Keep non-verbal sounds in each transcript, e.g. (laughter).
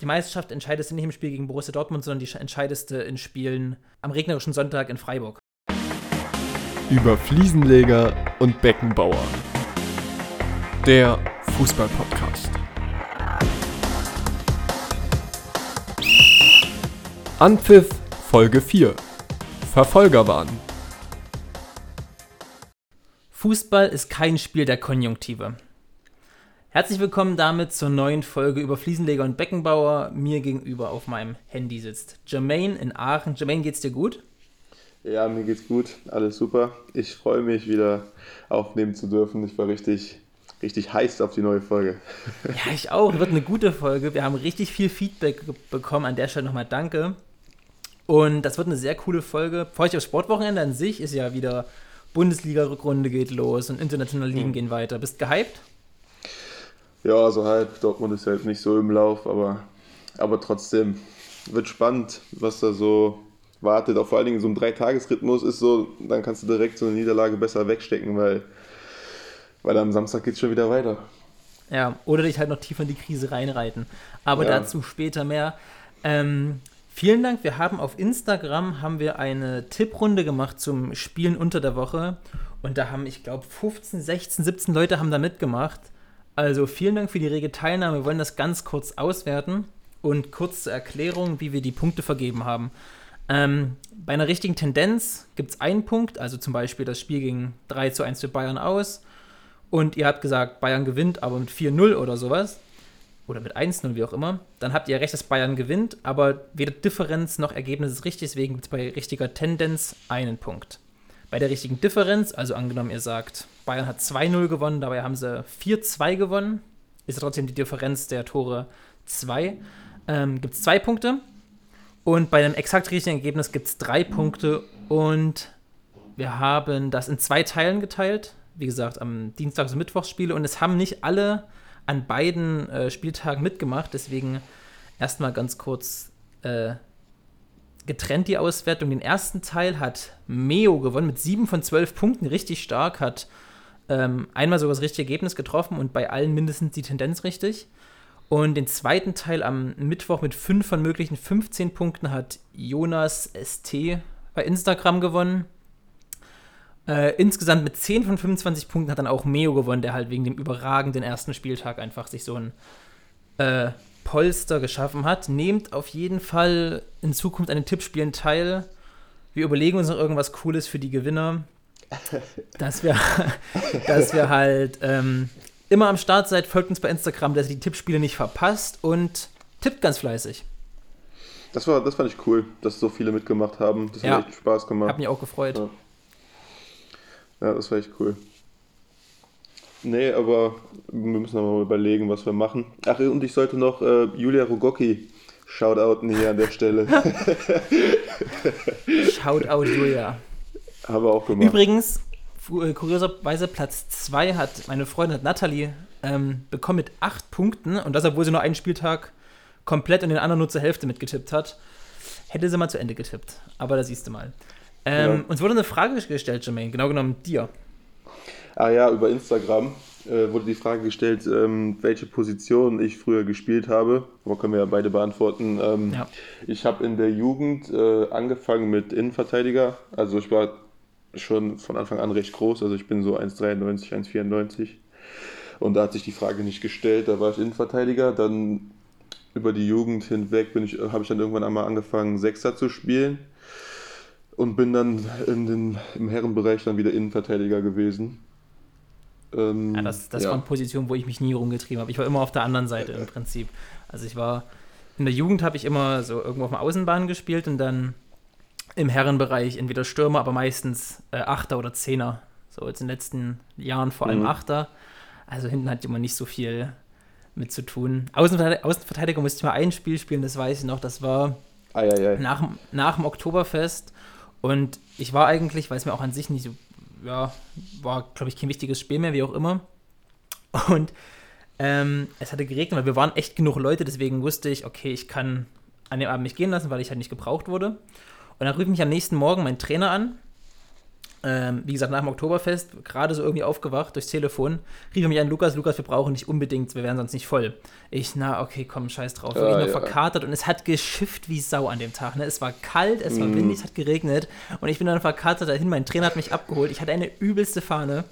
die Meisterschaft entscheidest du nicht im Spiel gegen Borussia Dortmund, sondern die entscheidest du in Spielen am regnerischen Sonntag in Freiburg. Über Fliesenleger und Beckenbauer. Der Fußball-Podcast. Anpfiff Folge 4. Verfolgerwahn. Fußball ist kein Spiel der Konjunktive. Herzlich willkommen damit zur neuen Folge über Fliesenleger und Beckenbauer. Mir gegenüber auf meinem Handy sitzt Jermaine in Aachen. Jermaine, geht's dir gut? Ja, mir geht's gut. Alles super. Ich freue mich wieder aufnehmen zu dürfen. Ich war richtig, richtig heiß auf die neue Folge. (laughs) Ja, ich auch. Wird eine gute Folge. Wir haben richtig viel Feedback bekommen. An der Stelle nochmal danke. Und das wird eine sehr coole Folge. Freue ich aufs Sportwochenende an sich. Ist ja wieder Bundesliga-Rückrunde geht los und internationale Ligen mhm. gehen weiter. Bist gehypt? Ja, also halb. Dortmund ist halt nicht so im Lauf, aber, aber trotzdem wird spannend, was da so wartet. Auch vor allen Dingen so ein Dreitagesrhythmus ist so, dann kannst du direkt so eine Niederlage besser wegstecken, weil, weil am Samstag geht es schon wieder weiter. Ja, oder dich halt noch tiefer in die Krise reinreiten. Aber ja. dazu später mehr. Ähm, vielen Dank. Wir haben auf Instagram haben wir eine Tipprunde gemacht zum Spielen unter der Woche. Und da haben, ich glaube, 15, 16, 17 Leute haben da mitgemacht. Also vielen Dank für die rege Teilnahme. Wir wollen das ganz kurz auswerten und kurz zur Erklärung, wie wir die Punkte vergeben haben. Ähm, bei einer richtigen Tendenz gibt es einen Punkt, also zum Beispiel das Spiel ging 3 zu 1 für Bayern aus und ihr habt gesagt, Bayern gewinnt, aber mit 4-0 oder sowas oder mit 1-0, wie auch immer, dann habt ihr recht, dass Bayern gewinnt, aber weder Differenz noch Ergebnis ist richtig, deswegen gibt es bei richtiger Tendenz einen Punkt. Bei der richtigen Differenz, also angenommen, ihr sagt, Bayern hat 2-0 gewonnen, dabei haben sie 4-2 gewonnen, ist trotzdem die Differenz der Tore 2, ähm, gibt es zwei Punkte. Und bei einem exakt richtigen Ergebnis gibt es drei Punkte und wir haben das in zwei Teilen geteilt. Wie gesagt, am Dienstags- und Mittwochsspiele und es haben nicht alle an beiden äh, Spieltagen mitgemacht. Deswegen erstmal ganz kurz äh, getrennt die Auswertung. Den ersten Teil hat Meo gewonnen mit 7 von 12 Punkten, richtig stark, hat ähm, einmal sogar das richtige Ergebnis getroffen und bei allen mindestens die Tendenz richtig. Und den zweiten Teil am Mittwoch mit 5 von möglichen 15 Punkten hat Jonas ST bei Instagram gewonnen. Äh, insgesamt mit 10 von 25 Punkten hat dann auch Meo gewonnen, der halt wegen dem überragenden ersten Spieltag einfach sich so ein äh, Polster geschaffen hat. Nehmt auf jeden Fall in Zukunft an den Tippspielen teil. Wir überlegen uns noch irgendwas Cooles für die Gewinner. Dass wir, (laughs) dass wir halt ähm, immer am Start seid, folgt uns bei Instagram, dass ihr die Tippspiele nicht verpasst und tippt ganz fleißig. Das, war, das fand ich cool, dass so viele mitgemacht haben. Das ja. hat echt Spaß gemacht. Hat mich auch gefreut. Ja. ja, das war echt cool. Nee, aber wir müssen noch mal überlegen, was wir machen. Ach, und ich sollte noch äh, Julia Rogocki shoutouten hier an der Stelle. (laughs) Shoutout Julia. Haben wir auch gemacht. Übrigens, äh, kurioserweise Platz 2 hat meine Freundin Natalie ähm, bekommen mit 8 Punkten und das, obwohl sie nur einen Spieltag komplett und den anderen nur zur Hälfte mitgetippt hat. Hätte sie mal zu Ende getippt. Aber da siehst du mal. Ähm, ja. Uns wurde eine Frage gestellt, Jermaine, genau genommen dir. Ah ja, über Instagram äh, wurde die Frage gestellt, ähm, welche Position ich früher gespielt habe. Aber können wir ja beide beantworten. Ähm, ja. Ich habe in der Jugend äh, angefangen mit Innenverteidiger. Also ich war schon von Anfang an recht groß. Also ich bin so 1,93, 1,94. Und da hat sich die Frage nicht gestellt. Da war ich Innenverteidiger. Dann über die Jugend hinweg ich, habe ich dann irgendwann einmal angefangen, Sechser zu spielen. Und bin dann in den, im Herrenbereich dann wieder Innenverteidiger gewesen. Ähm, ja, das, das ja. waren Positionen, wo ich mich nie rumgetrieben habe. Ich war immer auf der anderen Seite im (laughs) Prinzip. Also ich war, in der Jugend habe ich immer so irgendwo auf der Außenbahn gespielt und dann im Herrenbereich entweder Stürmer, aber meistens äh, Achter oder Zehner. So jetzt in den letzten Jahren vor allem mhm. Achter. Also hinten hat immer nicht so viel mit zu tun. Außenverteidiger, Außenverteidiger musste ich mal ein Spiel spielen, das weiß ich noch. Das war ei, ei, ei. Nach, nach dem Oktoberfest. Und ich war eigentlich, weil es mir auch an sich nicht so ja, war, glaube ich, kein wichtiges Spiel mehr, wie auch immer. Und ähm, es hatte geregnet, weil wir waren echt genug Leute, deswegen wusste ich, okay, ich kann an dem Abend nicht gehen lassen, weil ich halt nicht gebraucht wurde. Und dann rief mich am nächsten Morgen mein Trainer an ähm, wie gesagt, nach dem Oktoberfest, gerade so irgendwie aufgewacht durchs Telefon, rief er mich an, Lukas, Lukas, wir brauchen nicht unbedingt, wir wären sonst nicht voll. Ich, na, okay, komm, scheiß drauf. Ja, ich noch ja. verkatert und es hat geschifft wie Sau an dem Tag. Ne? Es war kalt, es war mm. windig, es hat geregnet und ich bin dann verkatert dahin, mein Trainer hat mich abgeholt. Ich hatte eine übelste Fahne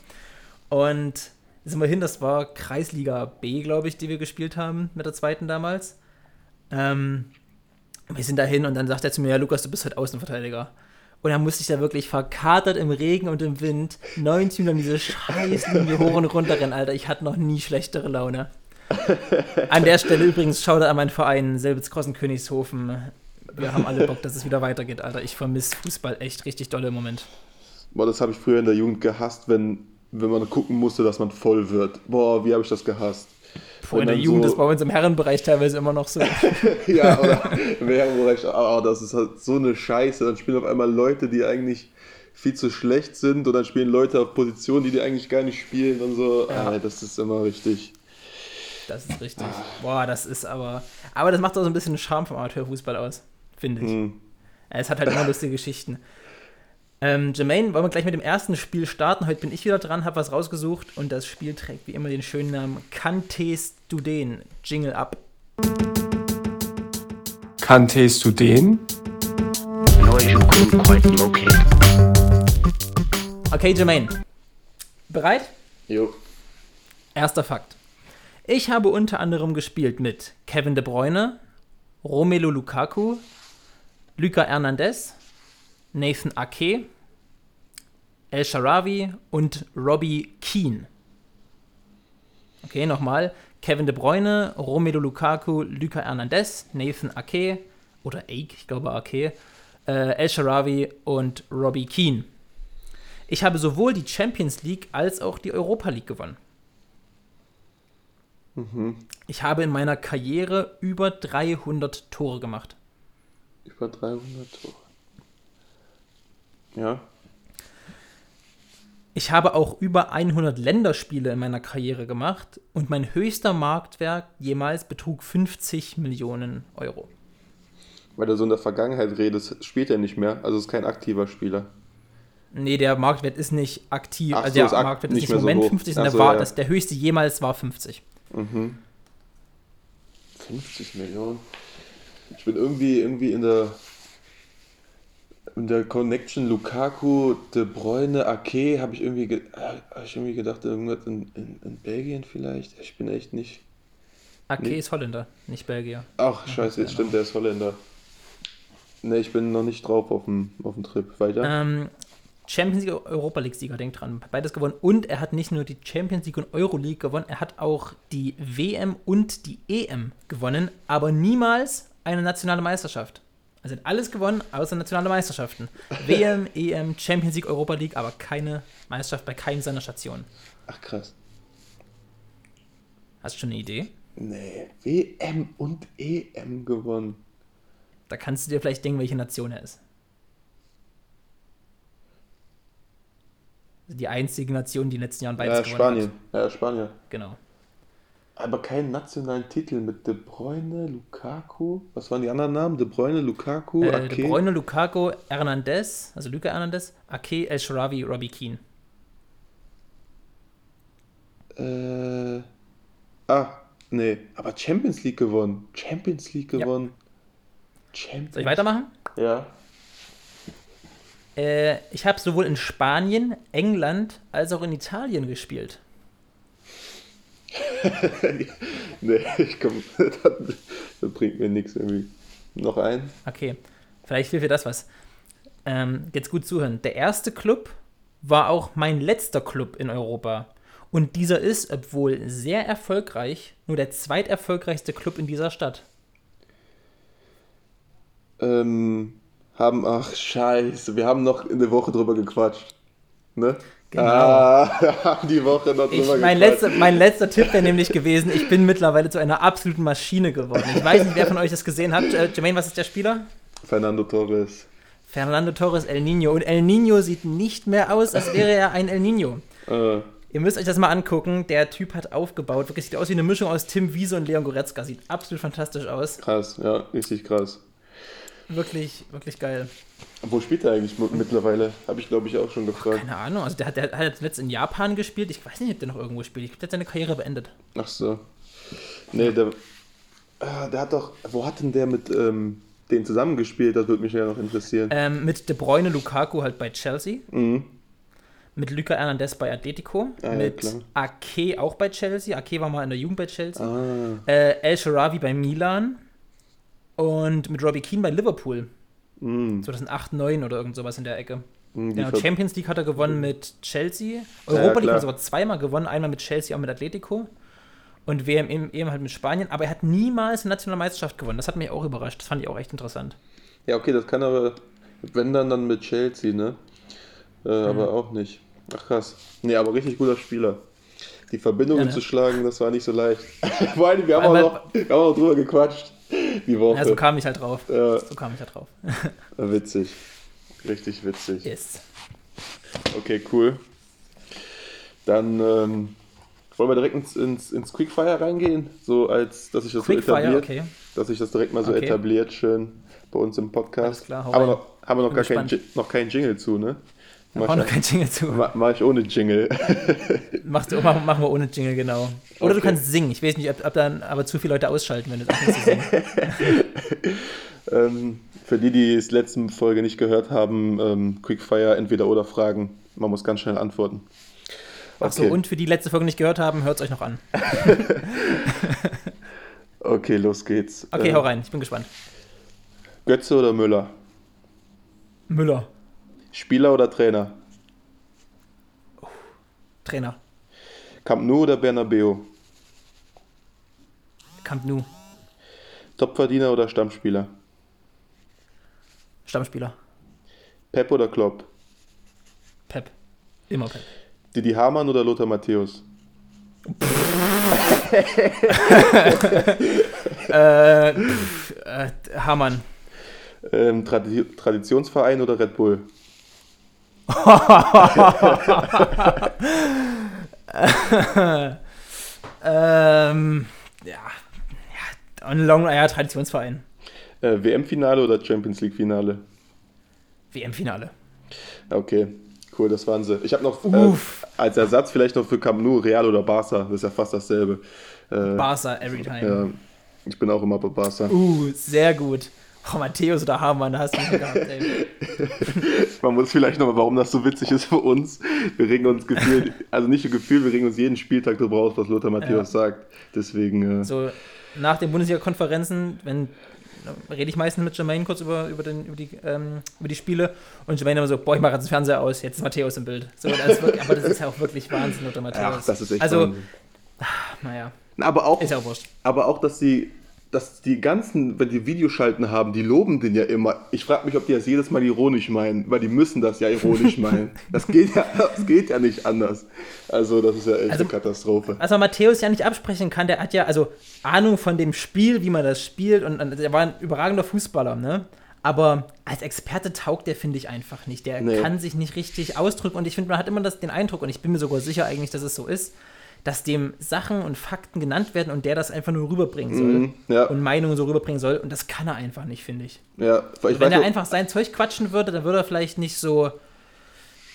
und sind wir hin, das war Kreisliga B, glaube ich, die wir gespielt haben mit der zweiten damals. Ähm, wir sind dahin und dann sagt er zu mir, ja, Lukas, du bist halt Außenverteidiger. Und dann musste ich da wirklich verkatert im Regen und im Wind 19 lang diese Scheißlinie (laughs) hoch und runter rennen, Alter. Ich hatte noch nie schlechtere Laune. An der Stelle übrigens, schau da an meinen Verein, Selbitskrossen Königshofen. Wir haben alle Bock, dass es wieder weitergeht, Alter. Ich vermisse Fußball echt richtig doll im Moment. Boah, das habe ich früher in der Jugend gehasst, wenn, wenn man gucken musste, dass man voll wird. Boah, wie habe ich das gehasst. Vor in der Jugend so, ist bei uns im Herrenbereich teilweise immer noch so. (laughs) ja, (laughs) oder im Herrenbereich, oh, das ist halt so eine Scheiße. Dann spielen auf einmal Leute, die eigentlich viel zu schlecht sind und dann spielen Leute auf Positionen, die die eigentlich gar nicht spielen und so. Ja. Ah, das ist immer richtig. Das ist richtig. Boah, das ist aber. Aber das macht auch so ein bisschen den Charme vom Amateurfußball aus, finde ich. Hm. Es hat halt immer lustige Geschichten. Ähm, Jermaine, wollen wir gleich mit dem ersten Spiel starten? Heute bin ich wieder dran, habe was rausgesucht und das Spiel trägt wie immer den schönen Namen Kanntest du den? Jingle ab. Kanntest du den? Okay, Jermaine. Bereit? Jo. Erster Fakt. Ich habe unter anderem gespielt mit Kevin De Bruyne, Romelu Lukaku, Luca Hernandez, Nathan Ake, El Sharawi und Robbie Keane. Okay, nochmal. Kevin De Bruyne, Romelu Lukaku, Luca Hernandez, Nathan Ake oder Ake, ich glaube Ake, äh, El Sharawi und Robbie Keane. Ich habe sowohl die Champions League als auch die Europa League gewonnen. Mhm. Ich habe in meiner Karriere über 300 Tore gemacht. Über 300 Tore. Ja. Ich habe auch über 100 Länderspiele in meiner Karriere gemacht und mein höchster Marktwert jemals betrug 50 Millionen Euro. Weil du so in der Vergangenheit redest, spielt er nicht mehr, also ist kein aktiver Spieler. Nee, der Marktwert ist nicht aktiv. Ach, also der so Marktwert ist nicht, im Moment so 50, sondern so, der, war, ja. das, der höchste jemals war 50. Mhm. 50 Millionen. Ich bin irgendwie, irgendwie in der in der Connection Lukaku, De Bruyne, Ake habe ich irgendwie, äh, hab ich irgendwie gedacht, irgendwas in, in, in, Belgien vielleicht. Ich bin echt nicht. Ake nee. ist Holländer, nicht Belgier. Ach, scheiße, jetzt stimmt, der ist Holländer. Ne, ich bin noch nicht drauf auf dem, auf dem Trip. Weiter. Ähm, Champions League, Europa League-Sieger, denkt dran. Beides gewonnen. Und er hat nicht nur die Champions League und Euro League gewonnen, er hat auch die WM und die EM gewonnen, aber niemals eine nationale Meisterschaft. Also hat alles gewonnen, außer nationale Meisterschaften. WM, EM, Champions League, Europa League, aber keine Meisterschaft bei keinem seiner Stationen. Ach krass. Hast du schon eine Idee? Nee, WM und EM gewonnen. Da kannst du dir vielleicht denken, welche Nation er ist. Die einzige Nation, die in den letzten Jahren beides ja, gewonnen Spanien. hat. Ja, Spanien. Genau aber keinen nationalen Titel mit De Bruyne, Lukaku. Was waren die anderen Namen? De Bruyne, Lukaku, äh, Ake. De Bruyne, Lukaku, Hernandez, also Luca Hernandez, Ake, El Sharawi, Robbie Keane. Äh, ah, nee, aber Champions League gewonnen. Champions League gewonnen. Ja. Champions Soll ich weitermachen? Ja. Äh, ich habe sowohl in Spanien, England als auch in Italien gespielt. (laughs) nee, ich komm, (laughs) das, das, bringt mir nichts irgendwie. Noch ein? Okay, vielleicht hilft dir das was. Ähm, jetzt gut zuhören. Der erste Club war auch mein letzter Club in Europa. Und dieser ist, obwohl sehr erfolgreich, nur der zweiterfolgreichste Club in dieser Stadt. Ähm, haben, ach scheiße, wir haben noch in der Woche drüber gequatscht. Ne? Genau. Ah, (laughs) die Woche noch drüber ich, mein, letzter, mein letzter Tipp wäre nämlich gewesen, ich bin mittlerweile zu einer absoluten Maschine geworden. Ich weiß nicht, wer von euch das gesehen hat. Äh, Jermaine, was ist der Spieler? Fernando Torres. Fernando Torres, El Nino. Und El Nino sieht nicht mehr aus, als wäre er ein El Nino. Äh. Ihr müsst euch das mal angucken. Der Typ hat aufgebaut. Wirklich sieht aus wie eine Mischung aus Tim Wiese und Leon Goretzka. Sieht absolut fantastisch aus. Krass, ja, richtig krass. Wirklich, wirklich geil. Wo spielt er eigentlich mittlerweile? Habe ich, glaube ich, auch schon gefragt. Keine Ahnung. Also der hat, der hat jetzt letzt in Japan gespielt. Ich weiß nicht, ob der noch irgendwo spielt. Ich glaube, der hat seine Karriere beendet. Ach so. Nee, der, ah, der hat doch. Wo hat denn der mit ähm, denen zusammengespielt? Das würde mich ja noch interessieren. Ähm, mit De Bruyne Lukaku halt bei Chelsea. Mhm. Mit Luca Hernandez bei Atletico. Ah, mit ja, Ake auch bei Chelsea. Ake war mal in der Jugend bei Chelsea. Ah. Äh, El Sharawi bei Milan. Und mit Robbie Keane bei Liverpool. Mm. 2008, 2009 oder irgend sowas in der Ecke. Mm, genau, Champions League hat er gewonnen mit Chelsea. Europa ja, League hat er sogar zweimal gewonnen. Einmal mit Chelsea, auch mit Atletico. Und WM eben halt mit Spanien. Aber er hat niemals eine nationale Meisterschaft gewonnen. Das hat mich auch überrascht. Das fand ich auch echt interessant. Ja, okay, das kann aber, wenn dann, dann mit Chelsea, ne? Äh, mhm. Aber auch nicht. Ach krass. Nee, aber richtig guter Spieler. Die Verbindungen ja, ne? zu schlagen, das war nicht so leicht. (laughs) Vor allem, wir haben, auch noch, wir haben auch noch drüber gequatscht. Die Woche. Ja, so kam ich halt drauf. Ja. So kam ich halt drauf. witzig. Richtig witzig. Yes. Okay, cool. Dann ähm, wollen wir direkt ins, ins, ins, Quickfire reingehen, so als dass ich das Quickfire, so etabliert, okay. dass sich das direkt mal so okay. etabliert, schön bei uns im Podcast. Alles klar, Aber noch, haben wir noch gar keinen noch kein Jingle zu, ne? Da brauchen noch kein Jingle zu. Mach, mach ich ohne Jingle. (laughs) Machst du, mach, machen wir ohne Jingle, genau. Oder okay. du kannst singen. Ich weiß nicht, ob, ob, dann aber zu viele Leute ausschalten, wenn du anfängst zu singen. (laughs) ähm, für die, die es letzte Folge nicht gehört haben, ähm, Quickfire, entweder oder Fragen. Man muss ganz schnell antworten. Okay. Achso, und für die letzte Folge nicht gehört haben, hört es euch noch an. (laughs) okay, los geht's. Okay, äh, hau rein, ich bin gespannt. Götze oder Müller? Müller. Spieler oder Trainer? Trainer. Camp Nou oder Bernabeu? Camp Nou. Topverdiener oder Stammspieler? Stammspieler. Pep oder Klopp? Pep. Immer Pep. Didi Hamann oder Lothar Matthäus? äh, pff, äh, Hamann. Ähm, Tradi Traditionsverein oder Red Bull? Ähm, ja, ja, Long, ja, Traditionsverein. Äh, WM-Finale oder Champions League-Finale? WM-Finale. Okay, cool, das waren sie. Ich habe noch äh, als Ersatz vielleicht noch für Camp Nou Real oder Barca, das ist ja fast dasselbe. Äh, Barca every time. ich bin auch immer bei Barca. Uh, sehr gut. Oh, Matthäus oder Hamann, da hast du mich gehabt, ey. (laughs) Man muss vielleicht nochmal, warum das so witzig ist für uns. Wir regen uns gefühlt, (laughs) also nicht Gefühl, wir regen uns jeden Spieltag darüber aus, was Lothar Matthäus ja. sagt. Deswegen. Äh so, nach den Bundesliga-Konferenzen, wenn rede ich meistens mit Jermaine kurz über, über, den, über, die, ähm, über die Spiele und Jermaine immer so, boah, ich mache jetzt den Fernseher aus, jetzt ist Matthäus im Bild. So, das wirklich, aber das ist ja auch wirklich Wahnsinn, Lothar Matthäus. Ach, das ist echt Also, Wahnsinn. Ach, naja. Aber auch, ist ja auch wurscht. aber auch, dass sie dass die ganzen, wenn die Videoschalten haben, die loben den ja immer. Ich frage mich, ob die das jedes Mal ironisch meinen, weil die müssen das ja ironisch (laughs) meinen. Das geht ja, das geht ja nicht anders. Also, das ist ja echt also, eine Katastrophe. Also, Matthäus ja nicht absprechen kann, der hat ja also Ahnung von dem Spiel, wie man das spielt und, und der war ein überragender Fußballer, ne? Aber als Experte taugt der, finde ich, einfach nicht. Der nee. kann sich nicht richtig ausdrücken und ich finde, man hat immer das, den Eindruck, und ich bin mir sogar sicher eigentlich, dass es so ist, dass dem Sachen und Fakten genannt werden und der das einfach nur rüberbringen soll mm, ja. und Meinungen so rüberbringen soll. Und das kann er einfach nicht, finde ich. Ja, ich Wenn er einfach sein Zeug quatschen würde, dann würde er vielleicht nicht so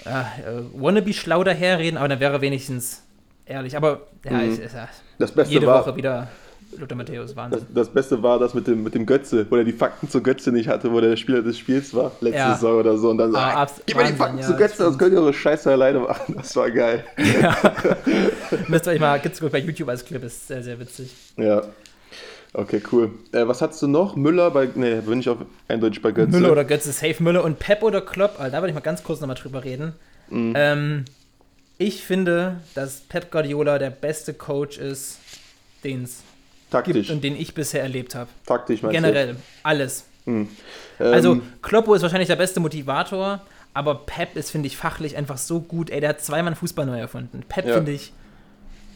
äh, äh, wannabe schlau daherreden, aber dann wäre er wenigstens ehrlich. Aber ja, mm. ich, ich, das Beste jede war, Woche wieder Lothar Matthäus, Wahnsinn. Das, das, Beste war das mit dem, mit dem Götze, wo er die Fakten zu Götze nicht hatte, wo der der Spieler des Spiels war, letzte ja. Saison oder so. Und dann sagt, ah, gib mir die Fakten ja, zu Götze, sonst könnt ihr eure Scheiße alleine machen. Das war geil. Ja. (laughs) Müsst ihr euch mal, gibt's bei YouTube als Clip, ist sehr, sehr witzig. Ja. Okay, cool. Äh, was hast du noch? Müller bei, nee, bin ich auch eindeutig bei Götze. Müller oder Götze, Safe Müller und Pep oder Klopp, also da würde ich mal ganz kurz nochmal drüber reden. Mhm. Ähm, ich finde, dass Pep Guardiola der beste Coach ist, den es Taktisch. gibt und den ich bisher erlebt habe. Taktisch meinst Generell, du? alles. Hm. Also, ähm, Kloppo ist wahrscheinlich der beste Motivator, aber Pep ist, finde ich, fachlich einfach so gut. Ey, der hat zweimal Fußball neu erfunden. Pep ja. finde ich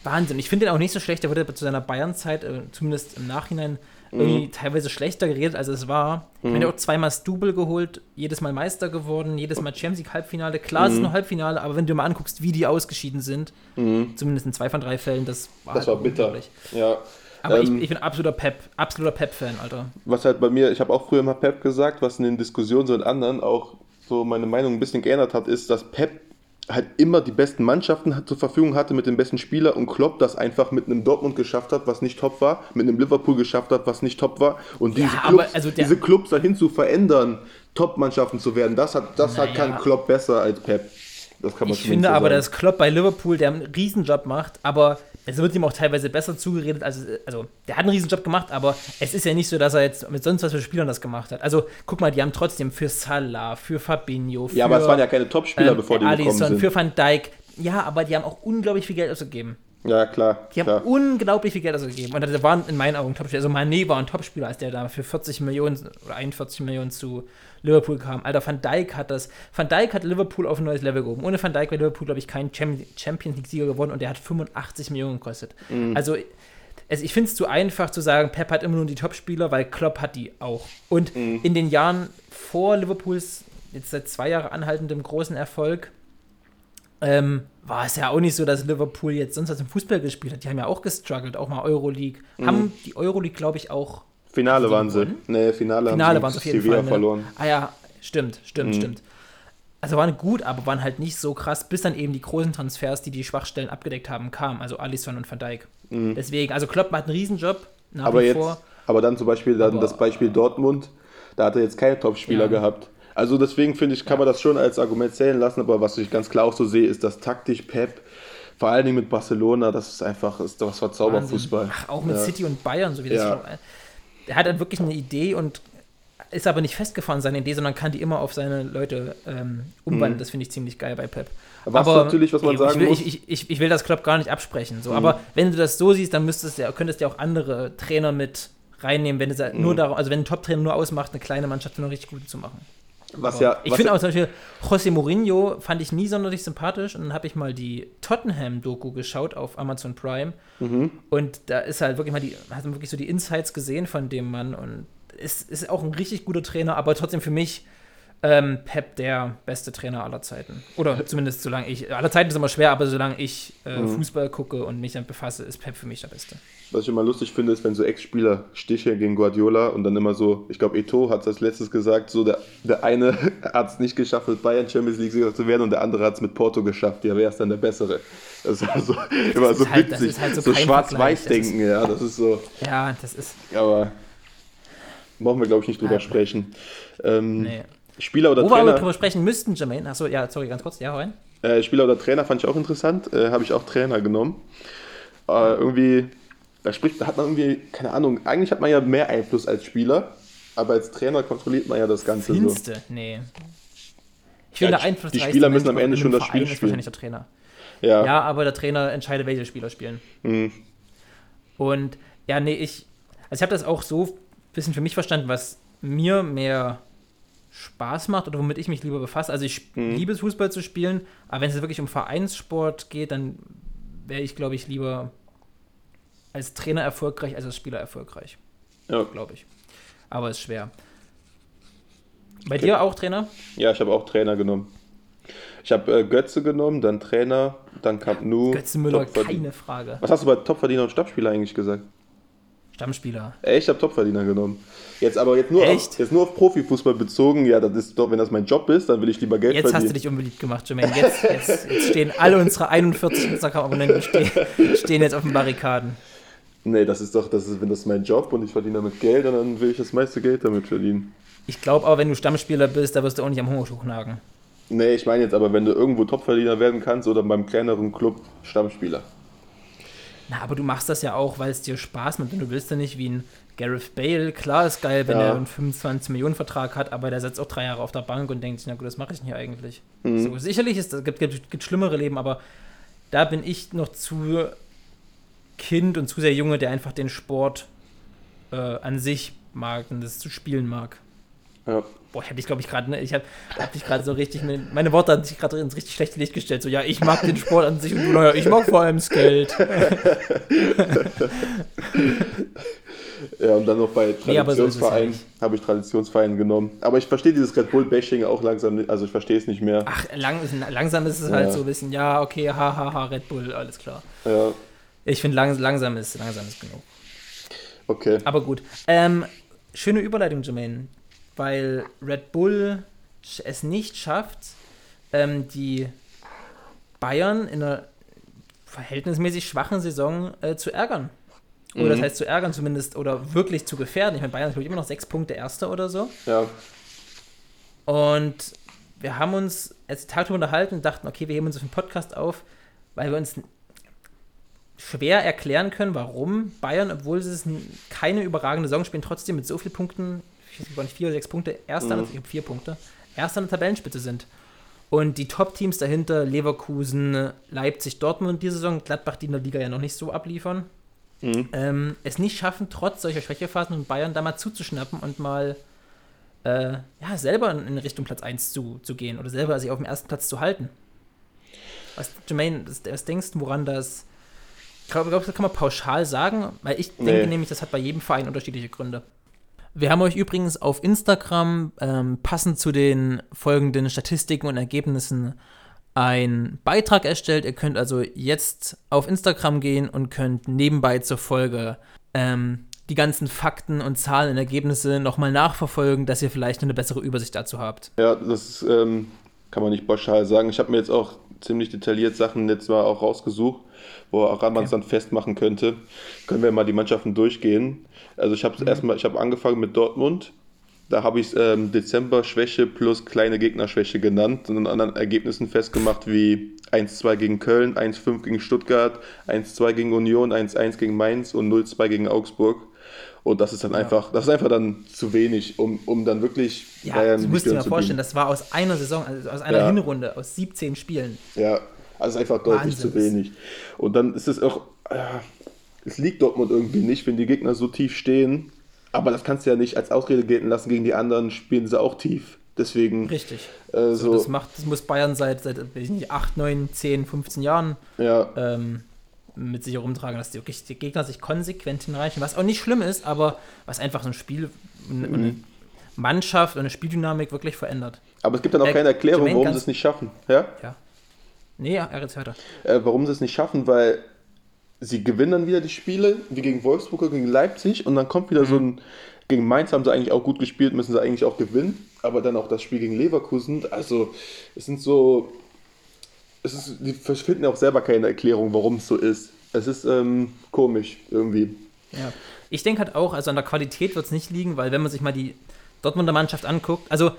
Wahnsinn. Ich finde den auch nicht so schlecht. Der wurde zu seiner Bayern-Zeit, äh, zumindest im Nachhinein, irgendwie mhm. teilweise schlechter geredet, als es war. Mhm. Ich meine, auch zweimal Stubel geholt, jedes Mal Meister geworden, jedes Mal Champions League Halbfinale. Klar, mhm. es ist nur Halbfinale, aber wenn du mal anguckst, wie die ausgeschieden sind, mhm. zumindest in zwei von drei Fällen, das war, das halt war bitter. Ja. Aber ähm, ich, ich, bin absoluter Pep, absoluter Pep-Fan, Alter. Was halt bei mir, ich habe auch früher mal Pep gesagt, was in den Diskussionen so in anderen auch so meine Meinung ein bisschen geändert hat, ist, dass Pep halt immer die besten Mannschaften zur Verfügung hatte mit den besten Spielern und Klopp das einfach mit einem Dortmund geschafft hat, was nicht top war, mit einem Liverpool geschafft hat, was nicht top war und diese, ja, Clubs, also diese Clubs dahin zu verändern, Top-Mannschaften zu werden, das hat, das naja. hat kann Klopp besser als Pep. Das kann man ich finde so aber, dass Klopp bei Liverpool, der einen Riesenjob macht, aber es wird ihm auch teilweise besser zugeredet. Also, also der hat einen Riesenjob gemacht, aber es ist ja nicht so, dass er jetzt mit sonst was für Spielern das gemacht hat. Also guck mal, die haben trotzdem für Salah, für Fabinho, für Ja, aber es waren ja keine Topspieler, ähm, bevor die Alisson, gekommen sind. für Van Dijk. Ja, aber die haben auch unglaublich viel Geld ausgegeben. Ja, klar. Die klar. haben unglaublich viel Geld ausgegeben. Und da waren in meinen Augen Topspieler. Also Mané war ein Topspieler, als der da für 40 Millionen oder 41 Millionen zu Liverpool kam. Alter, Van Dijk hat das. Van Dijk hat Liverpool auf ein neues Level gehoben. Ohne Van Dijk wäre Liverpool, glaube ich, kein Champions League-Sieger geworden und der hat 85 Millionen gekostet. Mhm. Also, es, ich finde es zu einfach zu sagen, Pep hat immer nur die Topspieler, weil Klopp hat die auch. Und mhm. in den Jahren vor Liverpools, jetzt seit zwei Jahren anhaltendem großen Erfolg, ähm, war es ja auch nicht so, dass Liverpool jetzt sonst was im Fußball gespielt hat. Die haben ja auch gestruggelt, auch mal Euroleague. Mhm. Haben die Euroleague, glaube ich, auch Finale waren sie. Nee, Finale, Finale haben sie auf jeden Sevilla Fall, ne? verloren. Ah ja, stimmt, stimmt, mhm. stimmt. Also waren gut, aber waren halt nicht so krass, bis dann eben die großen Transfers, die die Schwachstellen abgedeckt haben, kamen. Also Alisson und Van Dijk. Mhm. Deswegen, also Klopp hat einen Riesenjob nach aber wie jetzt, vor. Aber dann zum Beispiel dann aber, das Beispiel Dortmund, da hat er jetzt keine Topspieler ja. gehabt. Also deswegen finde ich, kann man das schon als Argument zählen lassen, aber was ich ganz klar auch so sehe, ist, dass taktisch Pep vor allen Dingen mit Barcelona, das ist einfach, ist was war Zauberfußball. Ach, auch mit ja. City und Bayern, so wie das ja er hat dann wirklich eine Idee und ist aber nicht festgefahren, seine Idee, sondern kann die immer auf seine Leute ähm, umwandeln. Mhm. Das finde ich ziemlich geil bei Pep. Was aber natürlich, was man ich, sagen ich will, muss. Ich, ich, ich, will das Klopp gar nicht absprechen. So. Mhm. Aber wenn du das so siehst, dann müsstest du, könntest du ja auch andere Trainer mit reinnehmen, wenn du mhm. nur darum, also wenn ein Top-Trainer nur ausmacht, eine kleine Mannschaft noch richtig gut zu machen. Was ja, ich finde auch zum Beispiel, José Mourinho fand ich nie sonderlich sympathisch und dann habe ich mal die Tottenham-Doku geschaut auf Amazon Prime mhm. und da ist halt wirklich mal die, hat man wirklich so die Insights gesehen von dem Mann und ist, ist auch ein richtig guter Trainer, aber trotzdem für mich ähm, Pep der beste Trainer aller Zeiten. Oder zumindest solange ich, aller Zeiten ist immer schwer, aber solange ich äh, mhm. Fußball gucke und mich damit befasse, ist Pep für mich der Beste. Was ich immer lustig finde, ist, wenn so Ex-Spieler Stiche gegen Guardiola und dann immer so, ich glaube, Eto hat es als letztes gesagt, so der, der eine (laughs) hat es nicht geschafft, mit Bayern Champions League-Sieger zu werden und der andere hat es mit Porto geschafft. Ja, wer ist dann der Bessere? Das ist also (laughs) das immer ist so halt, witzig. Halt so, so schwarz-weiß-denken, ja, das ist so. Ja, das ist. Aber brauchen wir, glaube ich, nicht drüber ja, sprechen. Ähm, nee. Spieler oder Wo Trainer. Wo wir darüber sprechen müssten, Jermaine. Achso, ja, sorry, ganz kurz. Ja, rein. Äh, Spieler oder Trainer fand ich auch interessant. Äh, Habe ich auch Trainer genommen. Äh, irgendwie, da spricht, da hat man irgendwie, keine Ahnung, eigentlich hat man ja mehr Einfluss als Spieler, aber als Trainer kontrolliert man ja das Ganze Findste? so. Nee. Ich finde, ja, Einfluss Die Spieler müssen am Ende schon das Spiel spielen. Wahrscheinlich der Trainer. Ja. ja, aber der Trainer entscheidet, welche Spieler spielen. Mhm. Und ja, nee, ich, also ich habe das auch so ein bisschen für mich verstanden, was mir mehr Spaß macht oder womit ich mich lieber befasse. Also ich mhm. liebe es, Fußball zu spielen, aber wenn es wirklich um Vereinssport geht, dann wäre ich, glaube ich, lieber als Trainer erfolgreich als als Spieler erfolgreich. Ja. Glaube ich. Aber ist schwer. Bei okay. dir auch Trainer? Ja, ich habe auch Trainer genommen. Ich habe äh, Götze genommen, dann Trainer, dann Camp Nou. Götze Müller, keine Frage. Was hast du bei Topverdiener und Stabspieler eigentlich gesagt? Stammspieler. Echt, ich habe Topverdiener genommen. Jetzt aber jetzt nur, Auf, jetzt nur auf Profifußball bezogen. Ja, das ist doch, wenn das mein Job ist, dann will ich lieber Geld jetzt verdienen. Jetzt hast du dich unbeliebt gemacht, Jermaine. Jetzt, jetzt, jetzt stehen alle unsere 41 Instagram-Abonnenten stehen, stehen jetzt auf den Barrikaden. Nee, das ist doch, das ist, wenn das mein Job und ich verdiene damit Geld, dann will ich das meiste Geld damit verdienen. Ich glaube aber, wenn du Stammspieler bist, da wirst du auch nicht am Hungertuch nagen. Nee, ich meine jetzt aber, wenn du irgendwo Topverdiener werden kannst oder beim kleineren Club Stammspieler. Na, aber du machst das ja auch, weil es dir Spaß macht und du willst ja nicht wie ein Gareth Bale. Klar ist geil, wenn ja. er einen 25 Millionen Vertrag hat, aber der setzt auch drei Jahre auf der Bank und denkt, na gut, das mache ich nicht eigentlich. Mhm. So, sicherlich ist es gibt, gibt, gibt schlimmere Leben, aber da bin ich noch zu Kind und zu sehr Junge, der einfach den Sport äh, an sich mag und das zu spielen mag. Ja. Boah, ich habe dich, glaube ich, gerade, ne, ich habe hab dich gerade so richtig, meine Worte haben sich gerade ins richtig schlechte Licht gestellt. So, ja, ich mag den Sport an sich und du, naja, ich mag vor allem das Geld. (laughs) ja, und dann noch bei Traditionsvereinen nee, so habe ich Traditionsvereinen genommen. Aber ich verstehe dieses Red Bull-Bashing auch langsam, also ich verstehe es nicht mehr. Ach, lang, langsam ist es halt ja. halt so ein bisschen, ja, okay, hahaha, ha, ha, Red Bull, alles klar. Ja. Ich finde, lang, langsam, ist, langsam ist genug. Okay. Aber gut. Ähm, schöne Überleitung, Jermaine. Weil Red Bull es nicht schafft, ähm, die Bayern in einer verhältnismäßig schwachen Saison äh, zu ärgern. Oder mhm. das heißt zu ärgern zumindest oder wirklich zu gefährden. Ich meine, Bayern ist glaube ich immer noch sechs Punkte Erster oder so. Ja. Und wir haben uns als Tag unterhalten und dachten, okay, wir heben uns auf den Podcast auf, weil wir uns schwer erklären können, warum Bayern, obwohl sie es keine überragende Saison spielen, trotzdem mit so vielen Punkten, ich weiß nicht, vier oder sechs Punkte, erster, mhm. ich habe vier Punkte, erster an der Tabellenspitze sind. Und die Top-Teams dahinter, Leverkusen, Leipzig, Dortmund diese Saison, Gladbach, die in der Liga ja noch nicht so abliefern, mhm. ähm, es nicht schaffen, trotz solcher Schwächephasen und Bayern da mal zuzuschnappen und mal äh, ja, selber in Richtung Platz 1 zu, zu gehen oder selber sich auf dem ersten Platz zu halten. Was, Jermaine, was, was denkst du, woran das ich glaube, das kann man pauschal sagen, weil ich denke nämlich, das hat bei jedem Verein unterschiedliche Gründe. Wir haben euch übrigens auf Instagram ähm, passend zu den folgenden Statistiken und Ergebnissen einen Beitrag erstellt. Ihr könnt also jetzt auf Instagram gehen und könnt nebenbei zur Folge ähm, die ganzen Fakten und Zahlen und Ergebnisse nochmal nachverfolgen, dass ihr vielleicht eine bessere Übersicht dazu habt. Ja, das ähm, kann man nicht pauschal sagen. Ich habe mir jetzt auch ziemlich detailliert Sachen jetzt mal auch rausgesucht, wo auch man es okay. dann festmachen könnte. Können wir mal die Mannschaften durchgehen. Also ich habe mhm. erstmal, ich habe angefangen mit Dortmund. Da habe ich es ähm, Dezember-Schwäche plus kleine Gegnerschwäche genannt und an anderen Ergebnissen festgemacht wie 1-2 gegen Köln, 1-5 gegen Stuttgart, 1-2 gegen Union, 1-1 gegen Mainz und 0-2 gegen Augsburg. Und das ist dann ja. einfach, das ist einfach dann zu wenig, um, um dann wirklich. Ja, Bayern du musst dir mal vorstellen, das war aus einer Saison, also aus einer ja. Hinrunde, aus 17 Spielen. Ja, also einfach deutlich Wahnsinn. zu wenig. Und dann ist es auch, äh, es liegt Dortmund irgendwie nicht, wenn die Gegner so tief stehen. Aber das kannst du ja nicht als Ausrede gelten lassen. Gegen die anderen spielen sie auch tief. Deswegen. Richtig. Äh, so. das, macht, das muss Bayern seit, seit weiß ich nicht, 8, 9, 10, 15 Jahren ja. ähm, mit sich herumtragen, dass die, wirklich die Gegner sich konsequent hinreichen, was auch nicht schlimm ist, aber was einfach so ein Spiel, mhm. eine Mannschaft und eine Spieldynamik wirklich verändert. Aber es gibt dann auch äh, keine Erklärung, Jermaine warum sie es nicht schaffen. Ja? Ja. Nee, ja, er weiter. Äh, warum sie es nicht schaffen, weil sie gewinnen dann wieder die Spiele, wie gegen Wolfsburg oder gegen Leipzig und dann kommt wieder mhm. so ein, gegen Mainz haben sie eigentlich auch gut gespielt, müssen sie eigentlich auch gewinnen, aber dann auch das Spiel gegen Leverkusen, also es sind so es ist, die finden auch selber keine Erklärung, warum es so ist. Es ist ähm, komisch irgendwie. Ja. Ich denke halt auch, also an der Qualität wird es nicht liegen, weil wenn man sich mal die Dortmunder Mannschaft anguckt, also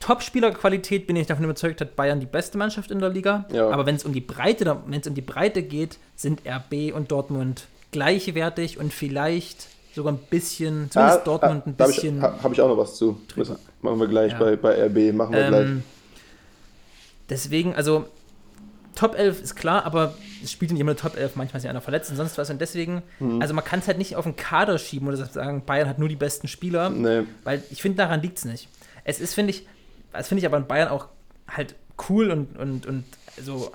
Top-Spielerqualität bin ich davon überzeugt, hat Bayern die beste Mannschaft in der Liga. Ja. Aber wenn es um die Breite, wenn es um die Breite geht, sind RB und Dortmund gleichwertig und vielleicht sogar ein bisschen, zumindest ah, Dortmund ein bisschen. Habe ich, hab ich, auch noch was zu. Machen wir gleich ja. bei, bei RB, machen wir ähm, gleich. Deswegen, also Top 11 ist klar, aber es spielt nicht immer Top 11, manchmal ist ja einer verletzt und sonst was. Und deswegen, mhm. also man kann es halt nicht auf den Kader schieben oder sagen, Bayern hat nur die besten Spieler. Nee. Weil ich finde, daran liegt es nicht. Es ist, finde ich, das finde ich aber in Bayern auch halt cool und, und, und so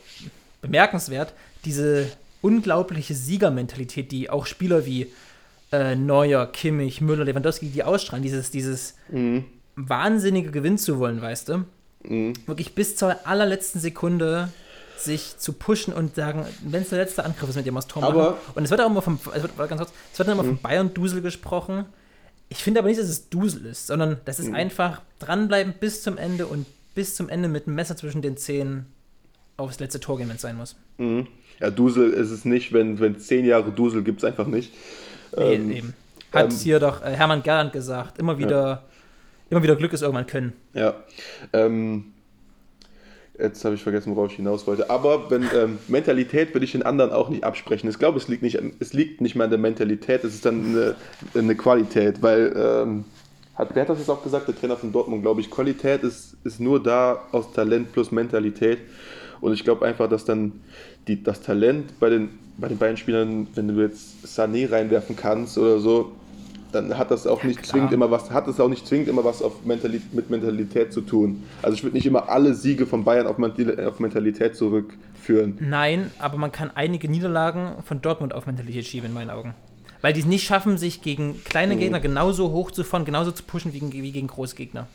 bemerkenswert, diese unglaubliche Siegermentalität, die auch Spieler wie äh, Neuer, Kimmich, Müller, Lewandowski, die ausstrahlen, dieses, dieses mhm. wahnsinnige Gewinn zu wollen, weißt du? Mhm. Wirklich bis zur allerletzten Sekunde sich zu pushen und sagen, wenn es der letzte Angriff ist, mit dem das Tor machen. Und es wird auch immer vom, es wird, ganz kurz, es wird immer mhm. von Bayern-Dusel gesprochen. Ich finde aber nicht, dass es Dusel ist, sondern das ist mhm. einfach dranbleiben bis zum Ende und bis zum Ende mit einem Messer zwischen den Zähnen aufs letzte Tor gehen, wenn es sein muss. Mhm. Ja, Dusel ist es nicht, wenn es zehn Jahre Dusel gibt es einfach nicht. Nee, ähm, eben. Hat ähm, hier doch äh, Hermann Gerland gesagt, immer wieder, ja. immer wieder Glück ist irgendwann können. Ja. Ähm, Jetzt habe ich vergessen, worauf ich hinaus wollte. Aber wenn ähm, Mentalität würde ich den anderen auch nicht absprechen. Ich glaube, es liegt nicht, es liegt nicht mehr an der Mentalität, es ist dann eine, eine Qualität, weil ähm, hat, wer hat das jetzt auch gesagt? Der Trainer von Dortmund, glaube ich. Qualität ist, ist nur da aus Talent plus Mentalität. Und ich glaube einfach, dass dann die, das Talent bei den, bei den beiden Spielern, wenn du jetzt Sané reinwerfen kannst oder so, dann hat das auch ja, nicht klar. zwingend immer was, hat es auch nicht zwingend immer was auf Mentalität, mit Mentalität zu tun. Also ich würde nicht immer alle Siege von Bayern auf, auf Mentalität zurückführen. Nein, aber man kann einige Niederlagen von Dortmund auf Mentalität schieben, in meinen Augen. Weil die es nicht schaffen, sich gegen kleine mhm. Gegner genauso hoch zu fahren, genauso zu pushen wie, wie gegen Großgegner.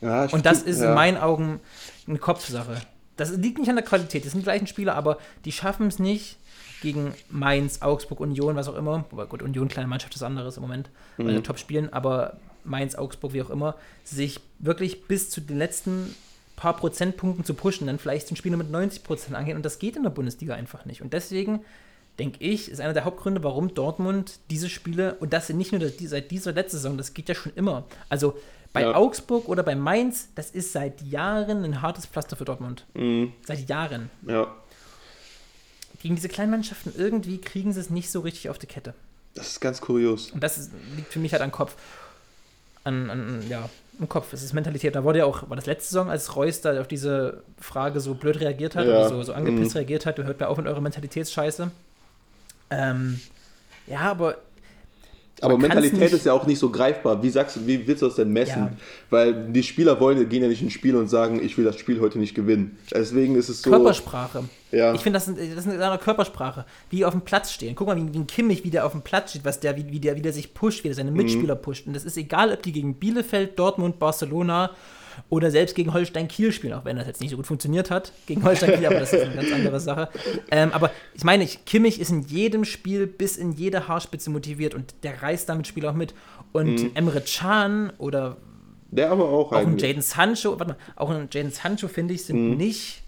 Ja, Und das ist ja. in meinen Augen eine Kopfsache. Das liegt nicht an der Qualität, das sind die gleichen Spieler, aber die schaffen es nicht, gegen Mainz, Augsburg, Union, was auch immer. Wobei gut, Union, kleine Mannschaft, ist anderes im Moment, mhm. weil sie top spielen, aber Mainz, Augsburg, wie auch immer, sich wirklich bis zu den letzten paar Prozentpunkten zu pushen, dann vielleicht ein Spiel nur mit 90 Prozent angehen. Und das geht in der Bundesliga einfach nicht. Und deswegen denke ich, ist einer der Hauptgründe, warum Dortmund diese Spiele, und das sind nicht nur die, seit dieser letzten Saison, das geht ja schon immer. Also bei ja. Augsburg oder bei Mainz, das ist seit Jahren ein hartes Pflaster für Dortmund. Mhm. Seit Jahren. Ja. Gegen diese kleinen Mannschaften irgendwie kriegen sie es nicht so richtig auf die Kette. Das ist ganz kurios. Und das ist, liegt für mich halt am Kopf. An, an, ja, im Kopf. Es ist Mentalität. Da wurde ja auch, war das letzte Saison, als Reus da auf diese Frage so blöd reagiert hat ja. oder so, so angepisst mhm. reagiert hat, du hört mir auf mit eurer Mentalitätsscheiße. Ähm, ja, aber. Aber Mentalität ist ja auch nicht so greifbar. Wie sagst du, wie willst du das denn messen? Ja. Weil die Spieler wollen, gehen ja nicht ins Spiel und sagen, ich will das Spiel heute nicht gewinnen. Deswegen ist es so. Körpersprache. Ja. Ich finde, das, das ist eine Körpersprache. Wie die auf dem Platz stehen. Guck mal, wie, wie ein Kimmich, wie der auf dem Platz steht, was der, wie, wie, der, wie der sich pusht, wie der seine mhm. Mitspieler mhm. pusht. Und das ist egal, ob die gegen Bielefeld, Dortmund, Barcelona oder selbst gegen Holstein Kiel spielen, auch wenn das jetzt nicht so gut funktioniert hat gegen Holstein Kiel, aber das ist eine ganz andere Sache. Ähm, aber ich meine, Kimmich ist in jedem Spiel bis in jede Haarspitze motiviert und der reißt damit Spiel auch mit. Und mhm. Emre Can oder der aber auch, auch ein Jaden Sancho, warte mal, auch ein Jaden Sancho finde ich sind mhm. nicht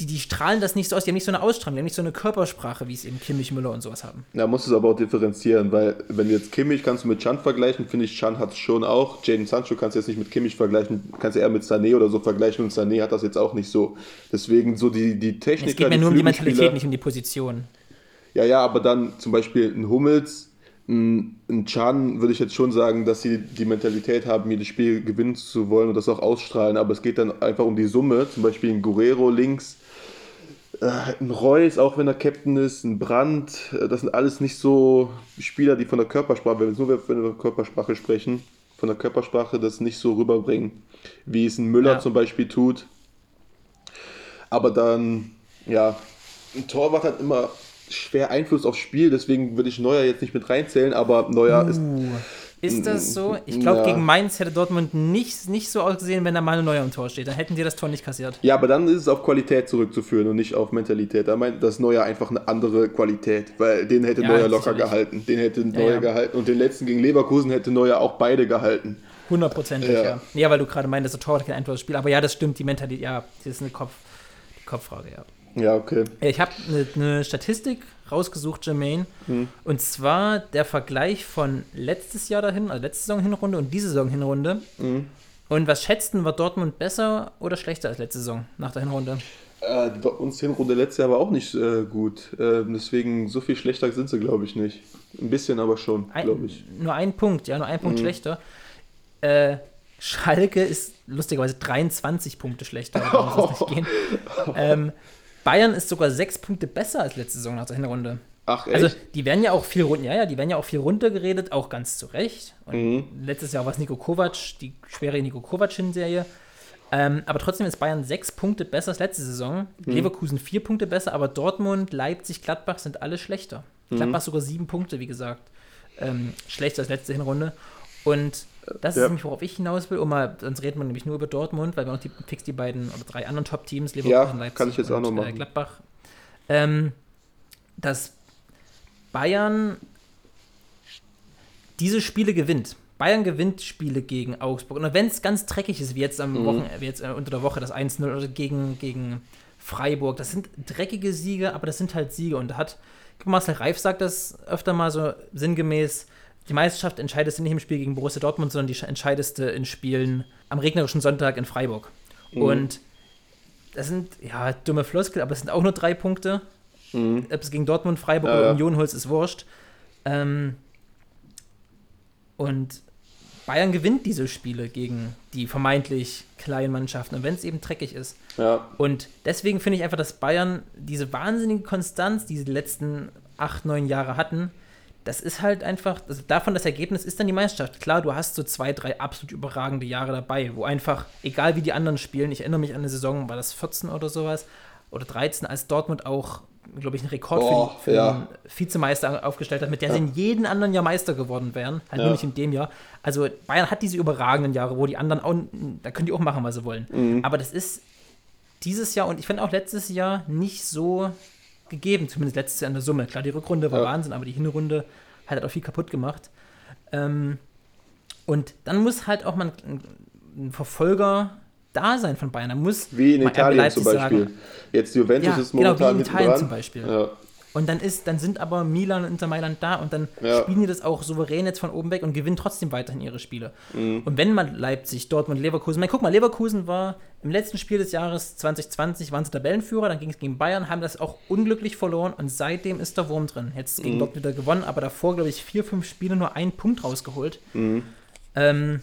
die, die strahlen das nicht so aus, die haben nicht so eine Ausstrahlung, die haben nicht so eine Körpersprache, wie es eben Kimmich, Müller und sowas haben. Ja, musst es aber auch differenzieren, weil wenn du jetzt Kimmich kannst du mit Chan vergleichen, finde ich, Chan hat es schon auch. Jaden Sancho kannst du jetzt nicht mit Kimmich vergleichen, kannst du eher mit Sané oder so vergleichen und Sané hat das jetzt auch nicht so. Deswegen so die, die Technik. Es geht mir nur um die Mentalität, nicht um die Position. Ja, ja, aber dann zum Beispiel ein Hummels, ein, Chan würde ich jetzt schon sagen, dass sie die Mentalität haben, jedes Spiel gewinnen zu wollen und das auch ausstrahlen, aber es geht dann einfach um die Summe. Zum Beispiel ein Guerrero links, ein Reus, auch wenn er Captain ist, ein Brand, äh, das sind alles nicht so Spieler, die von der Körpersprache, wenn wir nur von der Körpersprache sprechen, von der Körpersprache das nicht so rüberbringen, wie es ein Müller ja. zum Beispiel tut. Aber dann, ja, ein Torwart hat immer schwer Einfluss aufs Spiel, deswegen würde ich Neuer jetzt nicht mit reinzählen, aber Neuer uh. ist ist das so? Ich glaube, ja. gegen Mainz hätte Dortmund nicht, nicht so ausgesehen, wenn da mal ein neuer im Tor steht. Dann hätten die das Tor nicht kassiert. Ja, aber dann ist es auf Qualität zurückzuführen und nicht auf Mentalität. Da meint das Neuer einfach eine andere Qualität, weil den hätte ja, Neuer locker gehalten. Den hätte Neuer ja, gehalten und den letzten gegen Leverkusen hätte Neuer auch beide gehalten. Hundertprozentig, ja. ja. Weil du gerade meintest, der Tor hat kein Einfluss aufs Spiel. Aber ja, das stimmt, die Mentalität, ja, das ist eine Kopf, Kopffrage, ja. Ja, okay. Ich habe eine, eine Statistik rausgesucht, Jermaine. Hm. Und zwar der Vergleich von letztes Jahr dahin, also letzte Saison Hinrunde und diese Saison Hinrunde. Hm. Und was schätzten, war Dortmund besser oder schlechter als letzte Saison nach der Hinrunde? Äh, uns Hinrunde letztes Jahr war auch nicht äh, gut. Äh, deswegen so viel schlechter sind sie, glaube ich, nicht. Ein bisschen aber schon, glaube ich. Nur ein Punkt, ja, nur ein Punkt mhm. schlechter. Äh, Schalke ist lustigerweise 23 Punkte schlechter. Oh. (laughs) Ähm, Bayern ist sogar sechs Punkte besser als letzte Saison nach der Hinrunde. Ach, echt? Also, die werden ja auch viel runter, ja, ja, die werden ja auch viel runtergeredet, auch ganz zu Recht. Und mhm. letztes Jahr war es Nico Kovac, die schwere Nico Kovac-Serie. Ähm, aber trotzdem ist Bayern sechs Punkte besser als letzte Saison. Mhm. Leverkusen vier Punkte besser, aber Dortmund, Leipzig, Gladbach sind alle schlechter. Mhm. Gladbach sogar sieben Punkte, wie gesagt. Ähm, schlechter als letzte Hinrunde. Und das ja. ist nämlich, worauf ich hinaus will. Um mal, sonst reden wir nämlich nur über Dortmund, weil wir noch die, fix die beiden oder drei anderen Top-Teams, Leverkusen, ja, Leipzig kann ich jetzt und, auch noch machen. Äh, Gladbach, ähm, dass Bayern diese Spiele gewinnt. Bayern gewinnt Spiele gegen Augsburg. Und wenn es ganz dreckig ist, wie jetzt am mhm. Wochen, wie jetzt äh, unter der Woche das 1-0 oder gegen, gegen Freiburg, das sind dreckige Siege, aber das sind halt Siege. Und da hat Marcel Reif sagt das öfter mal so sinngemäß, die Meisterschaft entscheidest du nicht im Spiel gegen Borussia Dortmund, sondern die entscheidest du in Spielen am regnerischen Sonntag in Freiburg. Mhm. Und das sind, ja, dumme Floskel, aber es sind auch nur drei Punkte. Mhm. Ob es gegen Dortmund, Freiburg ja, oder Union holst, ist wurscht. Ähm, und Bayern gewinnt diese Spiele gegen die vermeintlich kleinen Mannschaften, und wenn es eben dreckig ist. Ja. Und deswegen finde ich einfach, dass Bayern diese wahnsinnige Konstanz, die sie die letzten acht, neun Jahre hatten, das ist halt einfach, also davon das Ergebnis ist dann die Meisterschaft. Klar, du hast so zwei, drei absolut überragende Jahre dabei, wo einfach, egal wie die anderen spielen, ich erinnere mich an eine Saison, war das 14 oder sowas, oder 13, als Dortmund auch, glaube ich, einen Rekord oh, für, für ja. den Vizemeister aufgestellt hat, mit der ja. sie in jedem anderen Jahr Meister geworden wären, halt ja. nur nicht in dem Jahr. Also Bayern hat diese überragenden Jahre, wo die anderen auch, da können die auch machen, was sie wollen. Mhm. Aber das ist dieses Jahr und ich finde auch letztes Jahr nicht so gegeben, zumindest letztes Jahr in der Summe. Klar, die Rückrunde war ja. Wahnsinn, aber die Hinrunde hat halt auch viel kaputt gemacht. Ähm, und dann muss halt auch mal ein, ein Verfolger da sein von Bayern. Da muss wie in Italien zum Beispiel. Sagen, Jetzt Juventus ja, ist momentan genau, wie in Italien dran. zum Beispiel. Ja. Und dann ist, dann sind aber Milan und Inter Mailand da und dann ja. spielen die das auch souverän jetzt von oben weg und gewinnen trotzdem weiterhin ihre Spiele. Mhm. Und wenn man Leipzig, Dortmund, Leverkusen, man, guck mal, Leverkusen war im letzten Spiel des Jahres 2020 waren sie Tabellenführer, dann ging es gegen Bayern, haben das auch unglücklich verloren und seitdem ist der Wurm drin. Jetzt gegen mhm. Dortmund wieder gewonnen, aber davor, glaube ich, vier, fünf Spiele nur einen Punkt rausgeholt. Mhm. Ähm,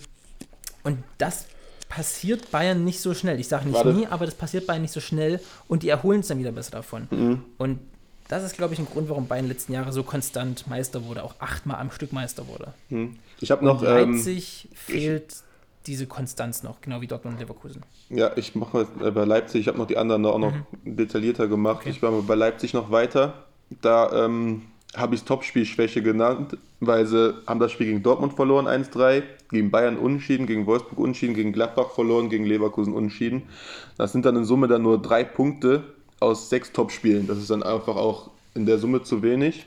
und das passiert Bayern nicht so schnell. Ich sage nicht Warte. nie, aber das passiert Bayern nicht so schnell und die erholen es dann wieder besser davon. Mhm. Und das ist, glaube ich, ein Grund, warum Bayern letzten Jahre so konstant Meister wurde, auch achtmal am Stück Meister wurde. Hm. Ich habe noch. Leipzig ähm, fehlt diese Konstanz noch, genau wie Dortmund und Leverkusen. Ja, ich mache mal bei Leipzig, ich habe noch die anderen auch noch mhm. detaillierter gemacht. Okay. Ich war bei Leipzig noch weiter. Da ähm, habe ich Topspielschwäche genannt, weil sie haben das Spiel gegen Dortmund verloren, 1-3, gegen Bayern unschieden, gegen Wolfsburg unschieden, gegen Gladbach verloren, gegen Leverkusen unschieden. Das sind dann in Summe dann nur drei Punkte aus sechs Topspielen. Das ist dann einfach auch in der Summe zu wenig.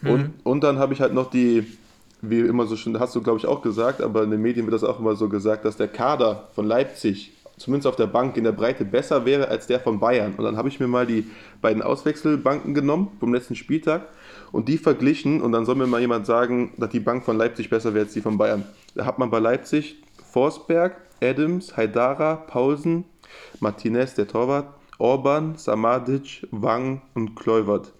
Mhm. Und, und dann habe ich halt noch die, wie immer so schön, hast du glaube ich auch gesagt, aber in den Medien wird das auch immer so gesagt, dass der Kader von Leipzig zumindest auf der Bank in der Breite besser wäre als der von Bayern. Und dann habe ich mir mal die beiden Auswechselbanken genommen vom letzten Spieltag und die verglichen und dann soll mir mal jemand sagen, dass die Bank von Leipzig besser wäre als die von Bayern. Da hat man bei Leipzig Forsberg, Adams, Haidara, Pausen, Martinez, der Torwart, Orban, Samadic, Wang und Kluivert.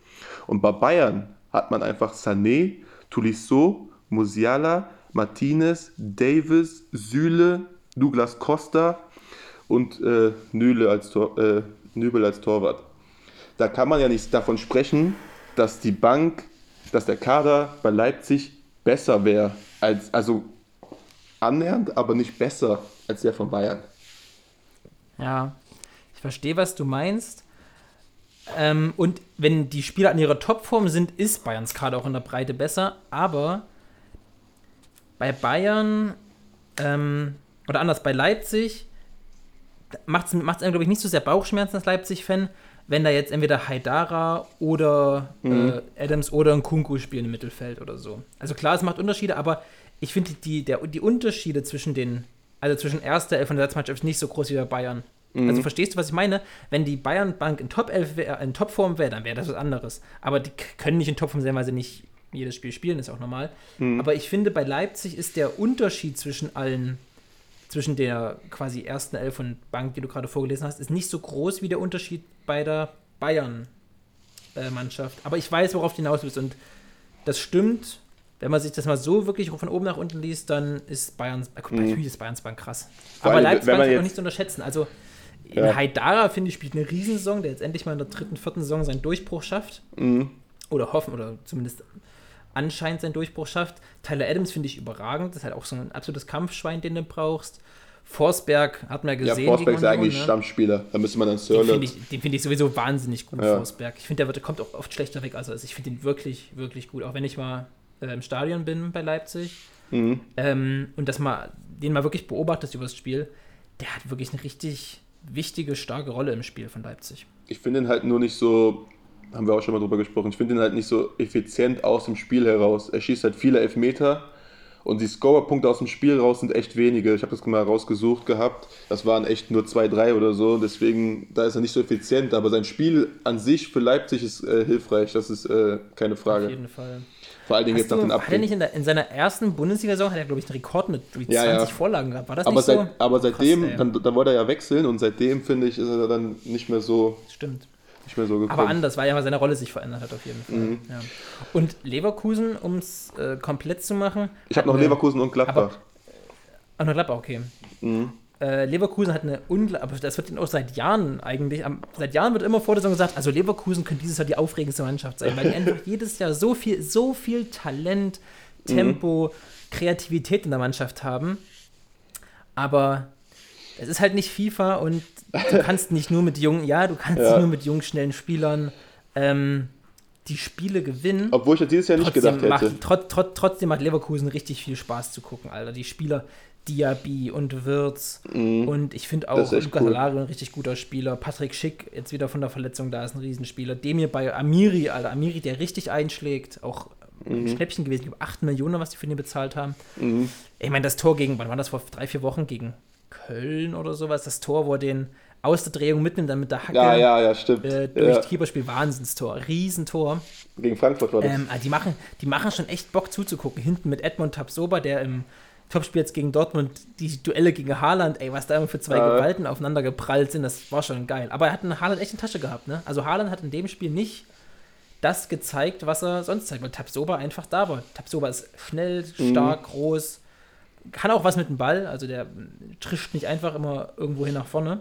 Und bei Bayern hat man einfach Sané, Tulisso, Musiala, Martinez, Davis, Süle, Douglas Costa und äh, Nüle als Tor, äh, Nübel als Torwart. Da kann man ja nicht davon sprechen, dass die Bank, dass der Kader bei Leipzig besser wäre als, also annähernd, aber nicht besser als der von Bayern. Ja, verstehe, was du meinst. Ähm, und wenn die Spieler an ihrer Topform sind, ist Bayerns Kader auch in der Breite besser. Aber bei Bayern ähm, oder anders bei Leipzig macht es, macht glaube ich, nicht so sehr Bauchschmerzen als Leipzig-Fan, wenn da jetzt entweder Haidara oder mhm. äh, Adams oder ein Kunku spielen im Mittelfeld oder so. Also klar, es macht Unterschiede, aber ich finde die, die Unterschiede zwischen den, also zwischen erster Elf und der Satzmannschaft nicht so groß wie bei Bayern. Mhm. Also verstehst du, was ich meine? Wenn die Bayern Bank in Top 11 wär, in Topform wäre, dann wäre das was anderes. Aber die können nicht in Topform sein, weil sie nicht jedes Spiel spielen, ist auch normal. Mhm. Aber ich finde, bei Leipzig ist der Unterschied zwischen allen, zwischen der quasi ersten Elf und Bank, die du gerade vorgelesen hast, ist nicht so groß wie der Unterschied bei der Bayern-Mannschaft. Aber ich weiß, worauf du hinaus willst. Und das stimmt. Wenn man sich das mal so wirklich von oben nach unten liest, dann ist Bayerns, äh, mhm. natürlich ist Bayerns Bank krass. Aber Leipzig ist auch nicht zu unterschätzen. Also in ja. Haidara, finde ich, spielt eine Riesensaison, der jetzt endlich mal in der dritten, vierten Saison seinen Durchbruch schafft. Mhm. Oder hoffen, oder zumindest anscheinend seinen Durchbruch schafft. Tyler Adams finde ich überragend. Das ist halt auch so ein absolutes Kampfschwein, den du brauchst. Forsberg hat man ja gesehen. Ja, Forsberg ist eigentlich ne? Stammspieler. Da müsste man dann Sörlot. Den finde ich, find ich, sowieso wahnsinnig gut, ja. Forsberg. Ich finde, der wird, kommt auch oft schlechter weg. Also, ich finde ihn wirklich, wirklich gut. Auch wenn ich mal äh, im Stadion bin bei Leipzig mhm. ähm, und das mal, den mal wirklich beobachtet über das Spiel, der hat wirklich eine richtig wichtige, starke Rolle im Spiel von Leipzig. Ich finde ihn halt nur nicht so, haben wir auch schon mal drüber gesprochen, ich finde ihn halt nicht so effizient aus dem Spiel heraus. Er schießt halt viele Elfmeter und die Scorerpunkte aus dem Spiel raus sind echt wenige. Ich habe das mal rausgesucht gehabt. Das waren echt nur zwei, drei oder so. Deswegen, da ist er nicht so effizient. Aber sein Spiel an sich für Leipzig ist äh, hilfreich. Das ist äh, keine Frage. Auf jeden Fall. Vor allen Dingen Hast jetzt nach den Abgängen. Hat er nicht in, der, in seiner ersten Bundesliga-Saison, hat er, glaube ich, einen Rekord mit 20 ja, ja. Vorlagen gehabt. War das aber nicht seit, so? Aber seitdem, Krass, dann, dann wollte er ja wechseln und seitdem, finde ich, ist er dann nicht mehr so. Stimmt. Nicht mehr so gekommen. Aber anders, weil ja mal seine Rolle sich verändert hat, auf jeden Fall. Mhm. Ja. Und Leverkusen, um es äh, komplett zu machen. Ich habe noch Leverkusen und Gladbach. Aber, äh, noch Gladbach, okay. Mhm äh, Leverkusen hat eine unglaubliche, das wird auch seit Jahren eigentlich, am, seit Jahren wird immer vor der Saison gesagt, also Leverkusen könnte dieses Jahr die aufregendste Mannschaft sein, weil die einfach (laughs) jedes Jahr so viel, so viel Talent, Tempo, mhm. Kreativität in der Mannschaft haben. Aber es ist halt nicht FIFA und du (laughs) kannst nicht nur mit jungen, ja, du kannst ja. nur mit jungen, schnellen Spielern ähm, die Spiele gewinnen. Obwohl ich das dieses Jahr nicht gedacht hätte. Macht, trot, trot, trotzdem macht Leverkusen richtig viel Spaß zu gucken, Alter. Die Spieler, Diaby und Wirtz. Mhm. Und ich finde auch Lukas cool. Alari ein richtig guter Spieler. Patrick Schick, jetzt wieder von der Verletzung, da ist ein Riesenspieler. Demir bei Amiri, Alter. Amiri, der richtig einschlägt. Auch mhm. ein Schnäppchen gewesen. Ich glaube, 8 Millionen, was die für ihn bezahlt haben. Mhm. Ich meine, das Tor gegen, wann war das vor drei, vier Wochen? Gegen Köln oder sowas. Das Tor, wo er den aus der Drehung mitnimmt, dann mit der Hacke ja, ja, ja, stimmt. Äh, durch ja. Keeperspiel Wahnsinnstor, Riesentor. Gegen Frankfurt war das. Ähm, die, machen, die machen schon echt Bock zuzugucken. Hinten mit Edmund Tapsoba, der im Topspiel jetzt gegen Dortmund, die Duelle gegen Haaland, ey, was da immer für zwei äh. Gewalten aufeinander geprallt sind, das war schon geil. Aber er hat einen Haaland echt in Tasche gehabt, ne? Also Haaland hat in dem Spiel nicht das gezeigt, was er sonst zeigt, weil Tapsoba einfach da war. Tapsoba ist schnell, stark, mhm. groß, kann auch was mit dem Ball, also der trischt nicht einfach immer irgendwo hin nach vorne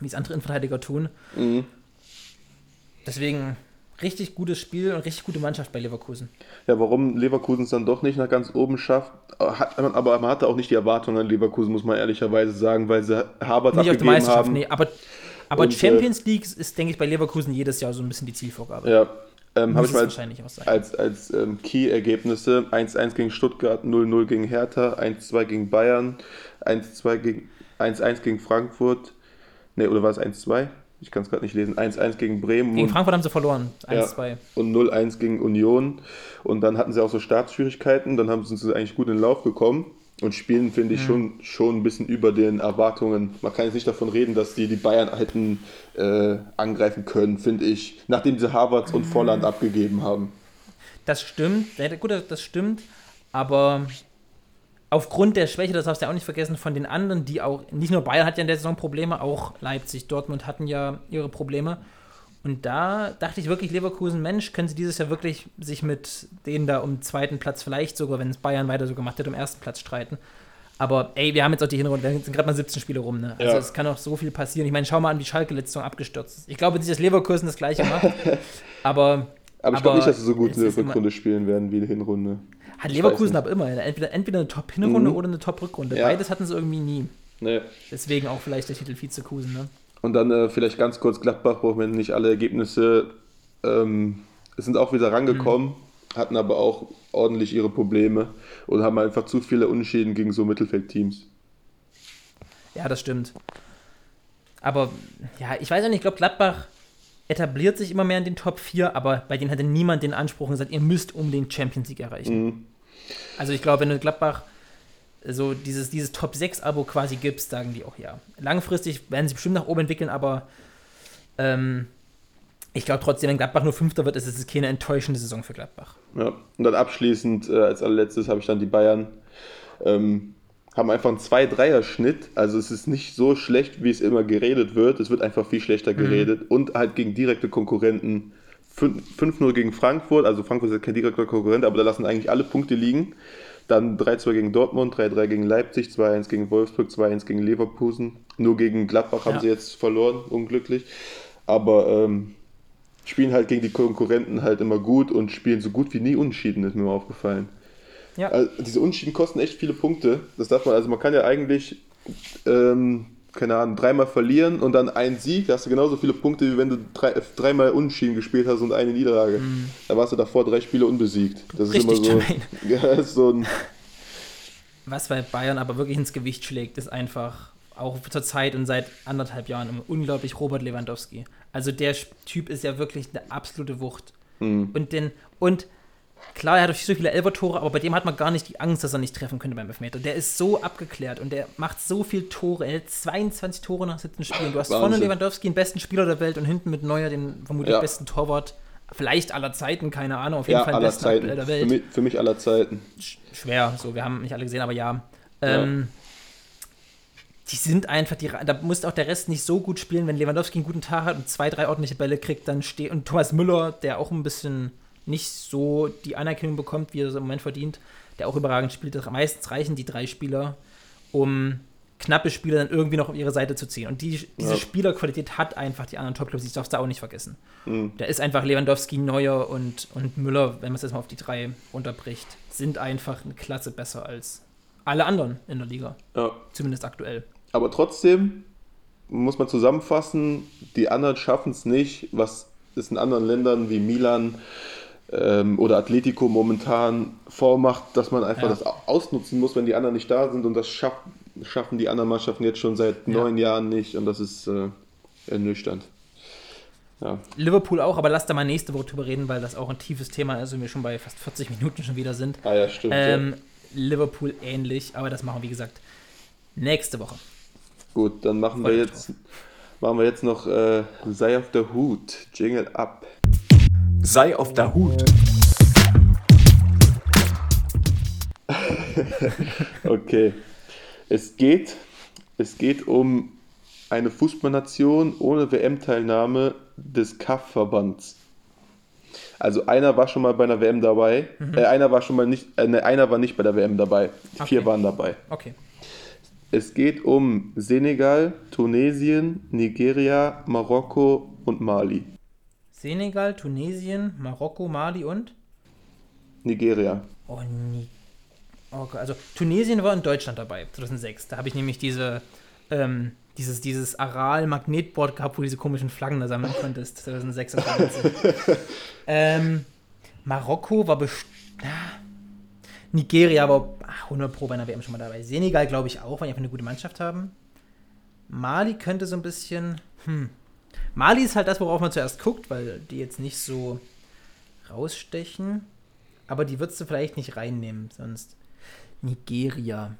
wie es andere Innenverteidiger tun. Mhm. Deswegen richtig gutes Spiel und richtig gute Mannschaft bei Leverkusen. Ja, warum Leverkusen es dann doch nicht nach ganz oben schafft, hat, aber man hatte auch nicht die Erwartungen an Leverkusen, muss man ehrlicherweise sagen, weil sie Harvard nicht abgegeben auf die haben. Nee, aber, aber und, Champions äh, League ist, denke ich, bei Leverkusen jedes Jahr so ein bisschen die Zielvorgabe. Ja, ähm, habe ich mal als, als, als ähm, Key-Ergebnisse 1-1 gegen Stuttgart, 0-0 gegen Hertha, 1-2 gegen Bayern, 1-2 gegen 1-1 gegen Frankfurt, Ne, oder war es 1-2? Ich kann es gerade nicht lesen. 1-1 gegen Bremen. Gegen Frankfurt haben sie verloren. 1-2. Ja, und 0-1 gegen Union. Und dann hatten sie auch so Startschwierigkeiten. Dann haben sie eigentlich gut in den Lauf gekommen. Und spielen, finde ich, mhm. schon, schon ein bisschen über den Erwartungen. Man kann jetzt nicht davon reden, dass die die Bayern hätten äh, angreifen können, finde ich, nachdem sie Harvards und Volland mhm. abgegeben haben. Das stimmt. Gut, das stimmt. Aber aufgrund der Schwäche, das darfst du ja auch nicht vergessen, von den anderen, die auch, nicht nur Bayern hat ja in der Saison Probleme, auch Leipzig, Dortmund hatten ja ihre Probleme. Und da dachte ich wirklich, Leverkusen, Mensch, können sie dieses Jahr wirklich sich mit denen da um zweiten Platz, vielleicht sogar, wenn es Bayern weiter so gemacht hätte, um ersten Platz streiten. Aber ey, wir haben jetzt auch die Hinrunde, da sind gerade mal 17 Spiele rum, ne? Also ja. es kann auch so viel passieren. Ich meine, schau mal an, wie Schalke letzte Saison abgestürzt ist. Ich glaube nicht, dass Leverkusen das gleiche macht. (laughs) aber. Aber ich glaube nicht, dass sie so gut in der Rückrunde spielen werden wie die Hinrunde. Hat ich Leverkusen aber immer. Entweder, entweder eine Top-Hinrunde mhm. oder eine Top-Rückrunde. Ja. Beides hatten sie irgendwie nie. Nee. Deswegen auch vielleicht der Titel Vizekusen, ne? Und dann äh, vielleicht ganz kurz Gladbach, brauchen wir nicht alle Ergebnisse. Ähm, sind auch wieder rangekommen, mhm. hatten aber auch ordentlich ihre Probleme und haben einfach zu viele Unentschieden gegen so Mittelfeldteams. Ja, das stimmt. Aber ja, ich weiß auch nicht, ich glaube, Gladbach etabliert sich immer mehr in den Top 4, aber bei denen hatte niemand den Anspruch und gesagt, ihr müsst um den Champions League erreichen. Mhm. Also ich glaube, wenn du Gladbach so dieses, dieses Top 6-Abo quasi gibst, sagen die auch ja. Langfristig werden sie bestimmt nach oben entwickeln, aber ähm, ich glaube trotzdem, wenn Gladbach nur Fünfter wird, ist es keine enttäuschende Saison für Gladbach. Ja, und dann abschließend äh, als allerletztes habe ich dann die Bayern. Ähm, haben einfach einen 2-3er-Schnitt. Also es ist nicht so schlecht, wie es immer geredet wird. Es wird einfach viel schlechter mhm. geredet. Mhm. Und halt gegen direkte Konkurrenten. 5-0 gegen Frankfurt, also Frankfurt ist kein direkter Konkurrent, aber da lassen eigentlich alle Punkte liegen. Dann 3-2 gegen Dortmund, 3-3 gegen Leipzig, 2-1 gegen Wolfsburg, 2-1 gegen Leverkusen. Nur gegen Gladbach haben ja. sie jetzt verloren, unglücklich. Aber ähm, spielen halt gegen die Konkurrenten halt immer gut und spielen so gut wie nie unentschieden, ist mir aufgefallen. Ja. Also diese Unschieden kosten echt viele Punkte. Das darf man, also man kann ja eigentlich, ähm, keine Ahnung, dreimal verlieren und dann einen Sieg, da hast du genauso viele Punkte, wie wenn du drei, dreimal Unschieden gespielt hast und eine Niederlage. Mhm. Da warst du davor drei Spiele unbesiegt. Das ist Richtig, immer so. (laughs) Ja, ist so ein. Was bei Bayern aber wirklich ins Gewicht schlägt, ist einfach auch zur Zeit und seit anderthalb Jahren unglaublich Robert Lewandowski. Also der Typ ist ja wirklich eine absolute Wucht. Mhm. Und den und Klar, er hat so viele Elfer-Tore, aber bei dem hat man gar nicht die Angst, dass er nicht treffen könnte beim Elfmeter. Der ist so abgeklärt und der macht so viele Tore. Er hat 22 Tore nach 17 Spielen. Du hast Wahnsinn. vorne Lewandowski, den besten Spieler der Welt, und hinten mit Neuer den vermutlich ja. besten Torwart. Vielleicht aller Zeiten, keine Ahnung. Auf jeden ja, Fall den besten Zeiten. der Welt. Für mich, für mich, aller Zeiten. Schwer, so, wir haben nicht alle gesehen, aber ja. Ähm, die sind einfach, die, da muss auch der Rest nicht so gut spielen, wenn Lewandowski einen guten Tag hat und zwei, drei ordentliche Bälle kriegt, dann steht. Und Thomas Müller, der auch ein bisschen nicht so die Anerkennung bekommt, wie er es im Moment verdient, der auch überragend spielt. Meistens reichen die drei Spieler, um knappe Spieler dann irgendwie noch auf ihre Seite zu ziehen. Und die, diese ja. Spielerqualität hat einfach die anderen Topclubs, ich darf es da auch nicht vergessen. Mhm. Da ist einfach Lewandowski, Neuer und, und Müller, wenn man es jetzt mal auf die drei unterbricht, sind einfach eine Klasse besser als alle anderen in der Liga. Ja. Zumindest aktuell. Aber trotzdem muss man zusammenfassen, die anderen schaffen es nicht, was ist in anderen Ländern wie Milan, ähm, oder Atletico momentan vormacht, dass man einfach ja. das ausnutzen muss, wenn die anderen nicht da sind und das schaff, schaffen die anderen Mannschaften jetzt schon seit ja. neun Jahren nicht und das ist äh, ernüchternd. Ja. Liverpool auch, aber lass da mal nächste Woche drüber reden, weil das auch ein tiefes Thema ist und wir schon bei fast 40 Minuten schon wieder sind. Ah ja, stimmt. Ähm. Liverpool ähnlich, aber das machen wir, wie gesagt, nächste Woche. Gut, dann machen wir jetzt, machen wir jetzt noch äh, Sei auf der Hut, Jingle ab. Sei auf der Hut. (laughs) okay. Es geht, es geht um eine Fußballnation ohne WM-Teilnahme des CAF-Verbands. Also einer war schon mal bei einer WM dabei, mhm. äh, einer war schon mal nicht, äh, ne, einer war nicht bei der WM dabei. Okay. Vier waren dabei. Okay. Es geht um Senegal, Tunesien, Nigeria, Marokko und Mali. Senegal, Tunesien, Marokko, Mali und? Nigeria. Oh, nie. Okay, also Tunesien war in Deutschland dabei, 2006. Da habe ich nämlich diese ähm, dieses, dieses Aral-Magnetboard gehabt, wo du diese komischen Flaggen da sammeln konntest, 2026. (laughs) ähm, Marokko war bestimmt. Nigeria war 100 Pro bei einer WM schon mal dabei. Senegal glaube ich auch, weil die einfach eine gute Mannschaft haben. Mali könnte so ein bisschen. Hm. Mali ist halt das, worauf man zuerst guckt, weil die jetzt nicht so rausstechen. Aber die würdest du vielleicht nicht reinnehmen, sonst. Nigeria.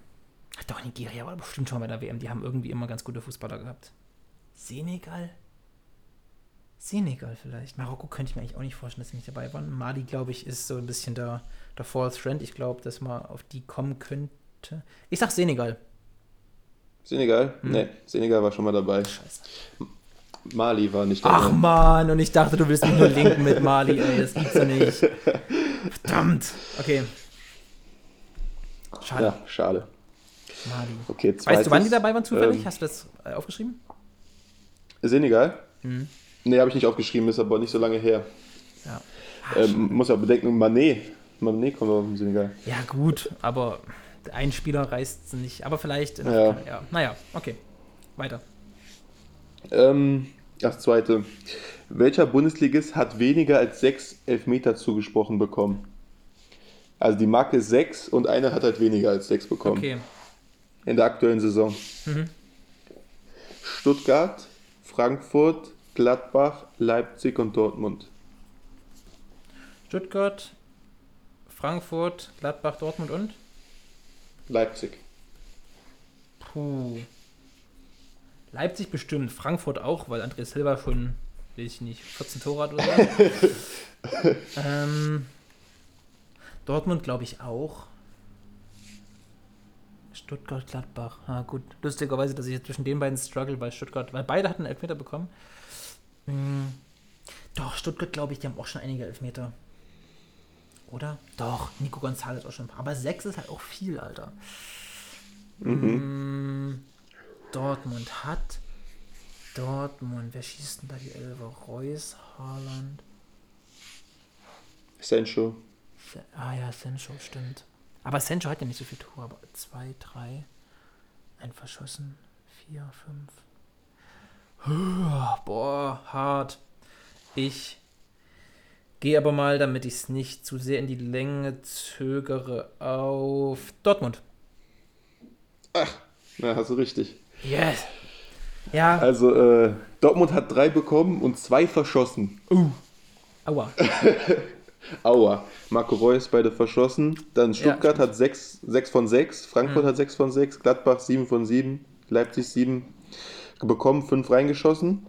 Ach doch, Nigeria war bestimmt schon bei der WM. Die haben irgendwie immer ganz gute Fußballer gehabt. Senegal? Senegal vielleicht. Marokko könnte ich mir eigentlich auch nicht vorstellen, dass sie nicht dabei waren. Mali, glaube ich, ist so ein bisschen der, der Fourth Trend. Ich glaube, dass man auf die kommen könnte. Ich sag Senegal. Senegal? Hm. Nee, Senegal war schon mal dabei. Scheiße. Mali war nicht dabei. Ach man, und ich dachte, du willst mich nur linken mit Mali, ey, das gibt's ja nicht. (laughs) Verdammt. Okay. Schade. Ja, schade. Mali. Okay, weißt du, wann die dabei waren zufällig? Ähm, Hast du das äh, aufgeschrieben? Senegal? Mhm. Nee, habe ich nicht aufgeschrieben, ist aber nicht so lange her. Ja. ähm, muss ja bedenken, Manet. Manet kommt aus dem Senegal. Ja, gut, aber ein Spieler reißt es nicht. Aber vielleicht. Ja. ja. Naja, okay. Weiter. Ähm, das zweite. Welcher Bundesligist hat weniger als sechs Elfmeter zugesprochen bekommen? Also die Marke ist sechs und einer hat halt weniger als sechs bekommen. Okay in der aktuellen Saison. Mhm. Stuttgart, Frankfurt, Gladbach, Leipzig und Dortmund. Stuttgart, Frankfurt, Gladbach, Dortmund und? Leipzig. Puh. Leipzig bestimmt, Frankfurt auch, weil André Silva schon, weiß ich nicht, 14 Tore hat oder so. (laughs) ähm, Dortmund glaube ich auch. Stuttgart-Gladbach. Ah, gut. Lustigerweise, dass ich jetzt zwischen den beiden struggle, weil Stuttgart, weil beide hatten Elfmeter bekommen. Hm. Doch, Stuttgart, glaube ich, die haben auch schon einige Elfmeter. Oder? Doch, Nico González auch schon ein paar. Aber sechs ist halt auch viel, Alter. Mhm. Hm. Dortmund hat. Dortmund, wer schießt denn da die Elfer? Reus, Haaland. Sancho. Ah ja, Sancho, stimmt. Aber Sancho hat ja nicht so viel Tore, aber zwei, drei, ein verschossen, vier, fünf. Boah, hart. Ich gehe aber mal, damit ich es nicht zu sehr in die Länge zögere, auf Dortmund. Ach, na, hast du richtig. Yes. Ja. Also, äh, Dortmund hat drei bekommen und zwei verschossen. Uh. Aua. (laughs) Aua. Marco Reus beide verschossen. Dann Stuttgart ja, hat 6, 6 von 6, Frankfurt mhm. hat 6 von 6, Gladbach 7 von 7, Leipzig 7 bekommen, 5 reingeschossen.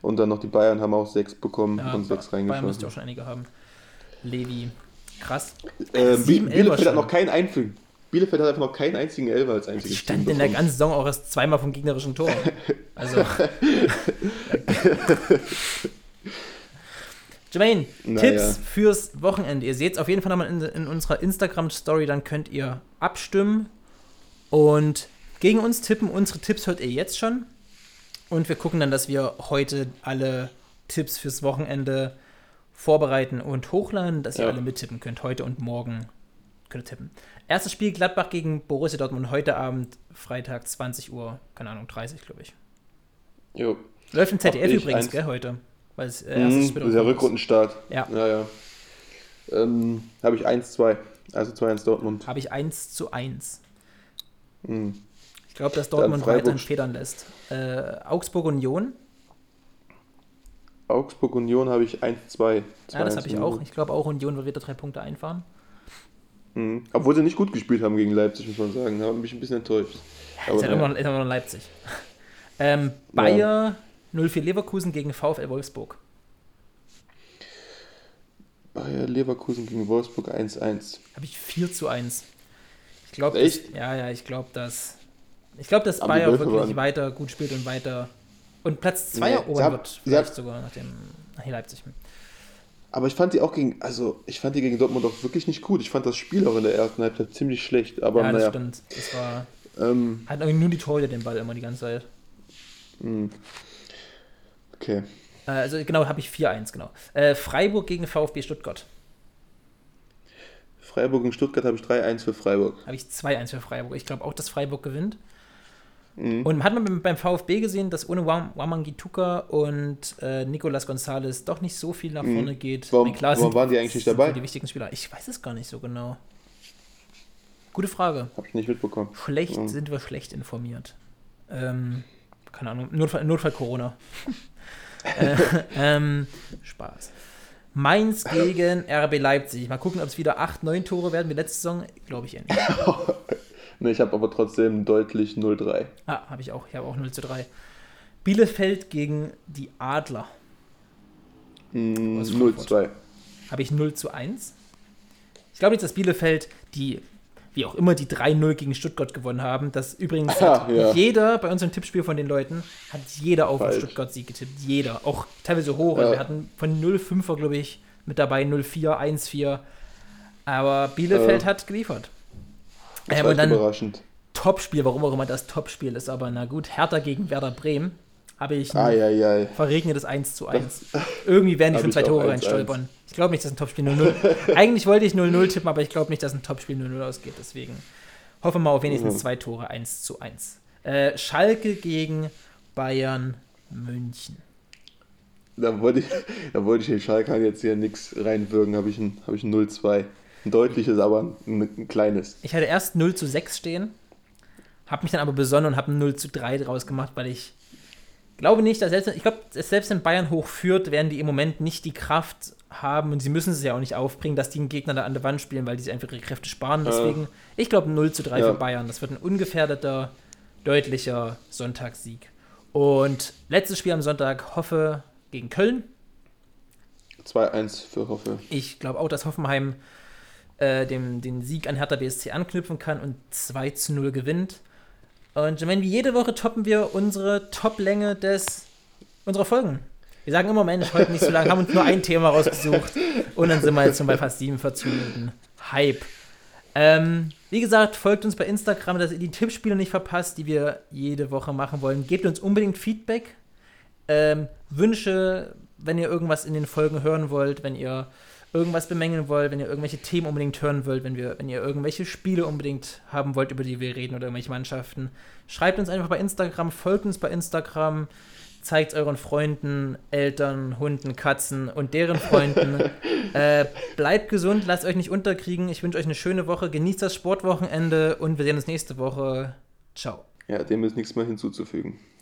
Und dann noch die Bayern haben auch 6 bekommen ja, und 6 reingeschossen. Bayern müsste auch schon einige haben. Levi. Krass. Äh, Bielefeld hat noch keinen einzigen. Bielefeld hat einfach noch keinen einzigen Elfer als einziges Stand Team in der ganzen Saison auch erst zweimal vom gegnerischen Tor. (laughs) Also. (laughs) Jermaine, naja. Tipps fürs Wochenende. Ihr seht es auf jeden Fall nochmal in, in unserer Instagram-Story, dann könnt ihr abstimmen und gegen uns tippen. Unsere Tipps hört ihr jetzt schon. Und wir gucken dann, dass wir heute alle Tipps fürs Wochenende vorbereiten und hochladen, dass ihr ja. alle mittippen könnt. Heute und morgen könnt ihr tippen. Erstes Spiel Gladbach gegen Borussia Dortmund heute Abend, Freitag, 20 Uhr, keine Ahnung, 30, glaube ich. Jo. Läuft im ZDF übrigens, gell, heute. Weil es äh, erstes mhm, Spiel Der Rückrundenstart. Ja. ja, ja. Ähm, habe ich 1-2. Also 2-1 Dortmund. Habe ich 1 zu 1. Hm. Ich glaube, dass Dortmund weiterhin federn lässt. Äh, Augsburg Union. Augsburg Union habe ich 1-2. Ja, das habe ich auch. Ich glaube auch, Union wird wieder drei Punkte einfahren. Mhm. Obwohl sie nicht gut gespielt haben gegen Leipzig, muss man sagen. Haben mich ein bisschen enttäuscht. Ja, ist, ja immer noch, ist immer noch Leipzig. (laughs) ähm, Bayer ja. 04 Leverkusen gegen VfL Wolfsburg. Bayer Leverkusen gegen Wolfsburg 1-1. Habe ich 4 zu 1. Ich glaube, ja, ja, ich glaube, dass ich glaube, dass Bayer wirklich waren. weiter gut spielt und weiter und Platz 2 nee, erobern wird, vielleicht sogar nach dem nach Leipzig. Aber ich fand die auch gegen, also ich fand die gegen Dortmund auch wirklich nicht gut. Ich fand das Spiel auch in der ersten Halbzeit ziemlich schlecht. Aber ja, das naja. stimmt. Das war. Ähm, hat nur die Torhüter den Ball immer die ganze Zeit. Hm. Okay. Äh, also genau, habe ich 4-1, genau. Äh, Freiburg gegen VfB Stuttgart. Freiburg gegen Stuttgart habe ich 3-1 für Freiburg. Habe ich 2-1 für Freiburg. Ich glaube auch, dass Freiburg gewinnt. Mhm. Und hat man beim VfB gesehen, dass ohne Wamangituka und äh, Nicolas Gonzalez doch nicht so viel nach mhm. vorne geht. Warum, klar, warum waren die eigentlich nicht dabei? Die wichtigen Spieler. Ich weiß es gar nicht so genau. Gute Frage. Hab ich nicht mitbekommen. Schlecht mhm. sind wir schlecht informiert. Ähm, keine Ahnung. Notfall, Notfall Corona. (laughs) äh, ähm, Spaß. Mainz gegen RB Leipzig. Mal gucken, ob es wieder 8, 9 Tore werden wie letzte Saison. Glaube ich nicht. (laughs) Ne, ich habe aber trotzdem deutlich 0-3. Ah, habe ich auch. Ich habe auch 0 zu 3. Bielefeld gegen die Adler. Mm, 0-2. Habe ich 0 zu 1. Ich glaube nicht, dass Bielefeld die, wie auch immer, die 3-0 gegen Stuttgart gewonnen haben. Das übrigens ah, ja. jeder bei unserem Tippspiel von den Leuten hat jeder auf den Stuttgart-Sieg getippt. Jeder. Auch teilweise hoch. Also ja. wir hatten von 0-5er, glaube ich, mit dabei 0-4, 1-4. Aber Bielefeld ja. hat geliefert. Das ähm, und dann überraschend. Topspiel, warum auch immer das Topspiel ist, aber na gut, Hertha gegen Werder Bremen habe ich ein ai, ai, ai. verregnetes 1 zu 1. Irgendwie werden die schon zwei Tore reinstolpern. Ich glaube nicht, dass ein Topspiel 0-0. (laughs) Eigentlich wollte ich 0-0 tippen, aber ich glaube nicht, dass ein Topspiel 0-0 ausgeht. Deswegen hoffen wir mal auf wenigstens mhm. zwei Tore 1 zu 1. Äh, Schalke gegen Bayern München. Da wollte ich, da wollte ich den Schalke jetzt hier nichts reinwirken, habe ich ein, hab ich ein 0-2. Ein deutliches, aber ein, ein, kleines. Ich hatte erst 0 zu 6 stehen, habe mich dann aber besonnen und habe ein 0 zu 3 draus gemacht, weil ich glaube nicht, dass selbst, ich glaube, selbst wenn Bayern hochführt, werden die im Moment nicht die Kraft haben und sie müssen es ja auch nicht aufbringen, dass die einen Gegner da an der Wand spielen, weil die sich einfach ihre Kräfte sparen. Deswegen, äh, ich glaube 0 zu 3 ja. für Bayern. Das wird ein ungefährdeter, deutlicher Sonntagssieg. Und letztes Spiel am Sonntag, Hoffe gegen Köln. 2-1 für Hoffe. Ich glaube auch, dass Hoffenheim äh, dem, den Sieg an Hertha BSC anknüpfen kann und 2 zu 0 gewinnt. Und ich meine, wie jede Woche toppen wir unsere Top-Länge des unserer Folgen. Wir sagen immer, Mensch, heute nicht so lange, haben uns nur ein Thema rausgesucht und dann sind wir jetzt schon bei fast 47 Minuten. Hype. Ähm, wie gesagt, folgt uns bei Instagram, dass ihr die Tippspiele nicht verpasst, die wir jede Woche machen wollen. Gebt uns unbedingt Feedback, ähm, Wünsche, wenn ihr irgendwas in den Folgen hören wollt, wenn ihr irgendwas bemängeln wollt, wenn ihr irgendwelche Themen unbedingt hören wollt, wenn, wir, wenn ihr irgendwelche Spiele unbedingt haben wollt, über die wir reden oder irgendwelche Mannschaften, schreibt uns einfach bei Instagram, folgt uns bei Instagram, zeigt euren Freunden, Eltern, Hunden, Katzen und deren Freunden. (laughs) äh, bleibt gesund, lasst euch nicht unterkriegen. Ich wünsche euch eine schöne Woche, genießt das Sportwochenende und wir sehen uns nächste Woche. Ciao. Ja, dem ist nichts mehr hinzuzufügen.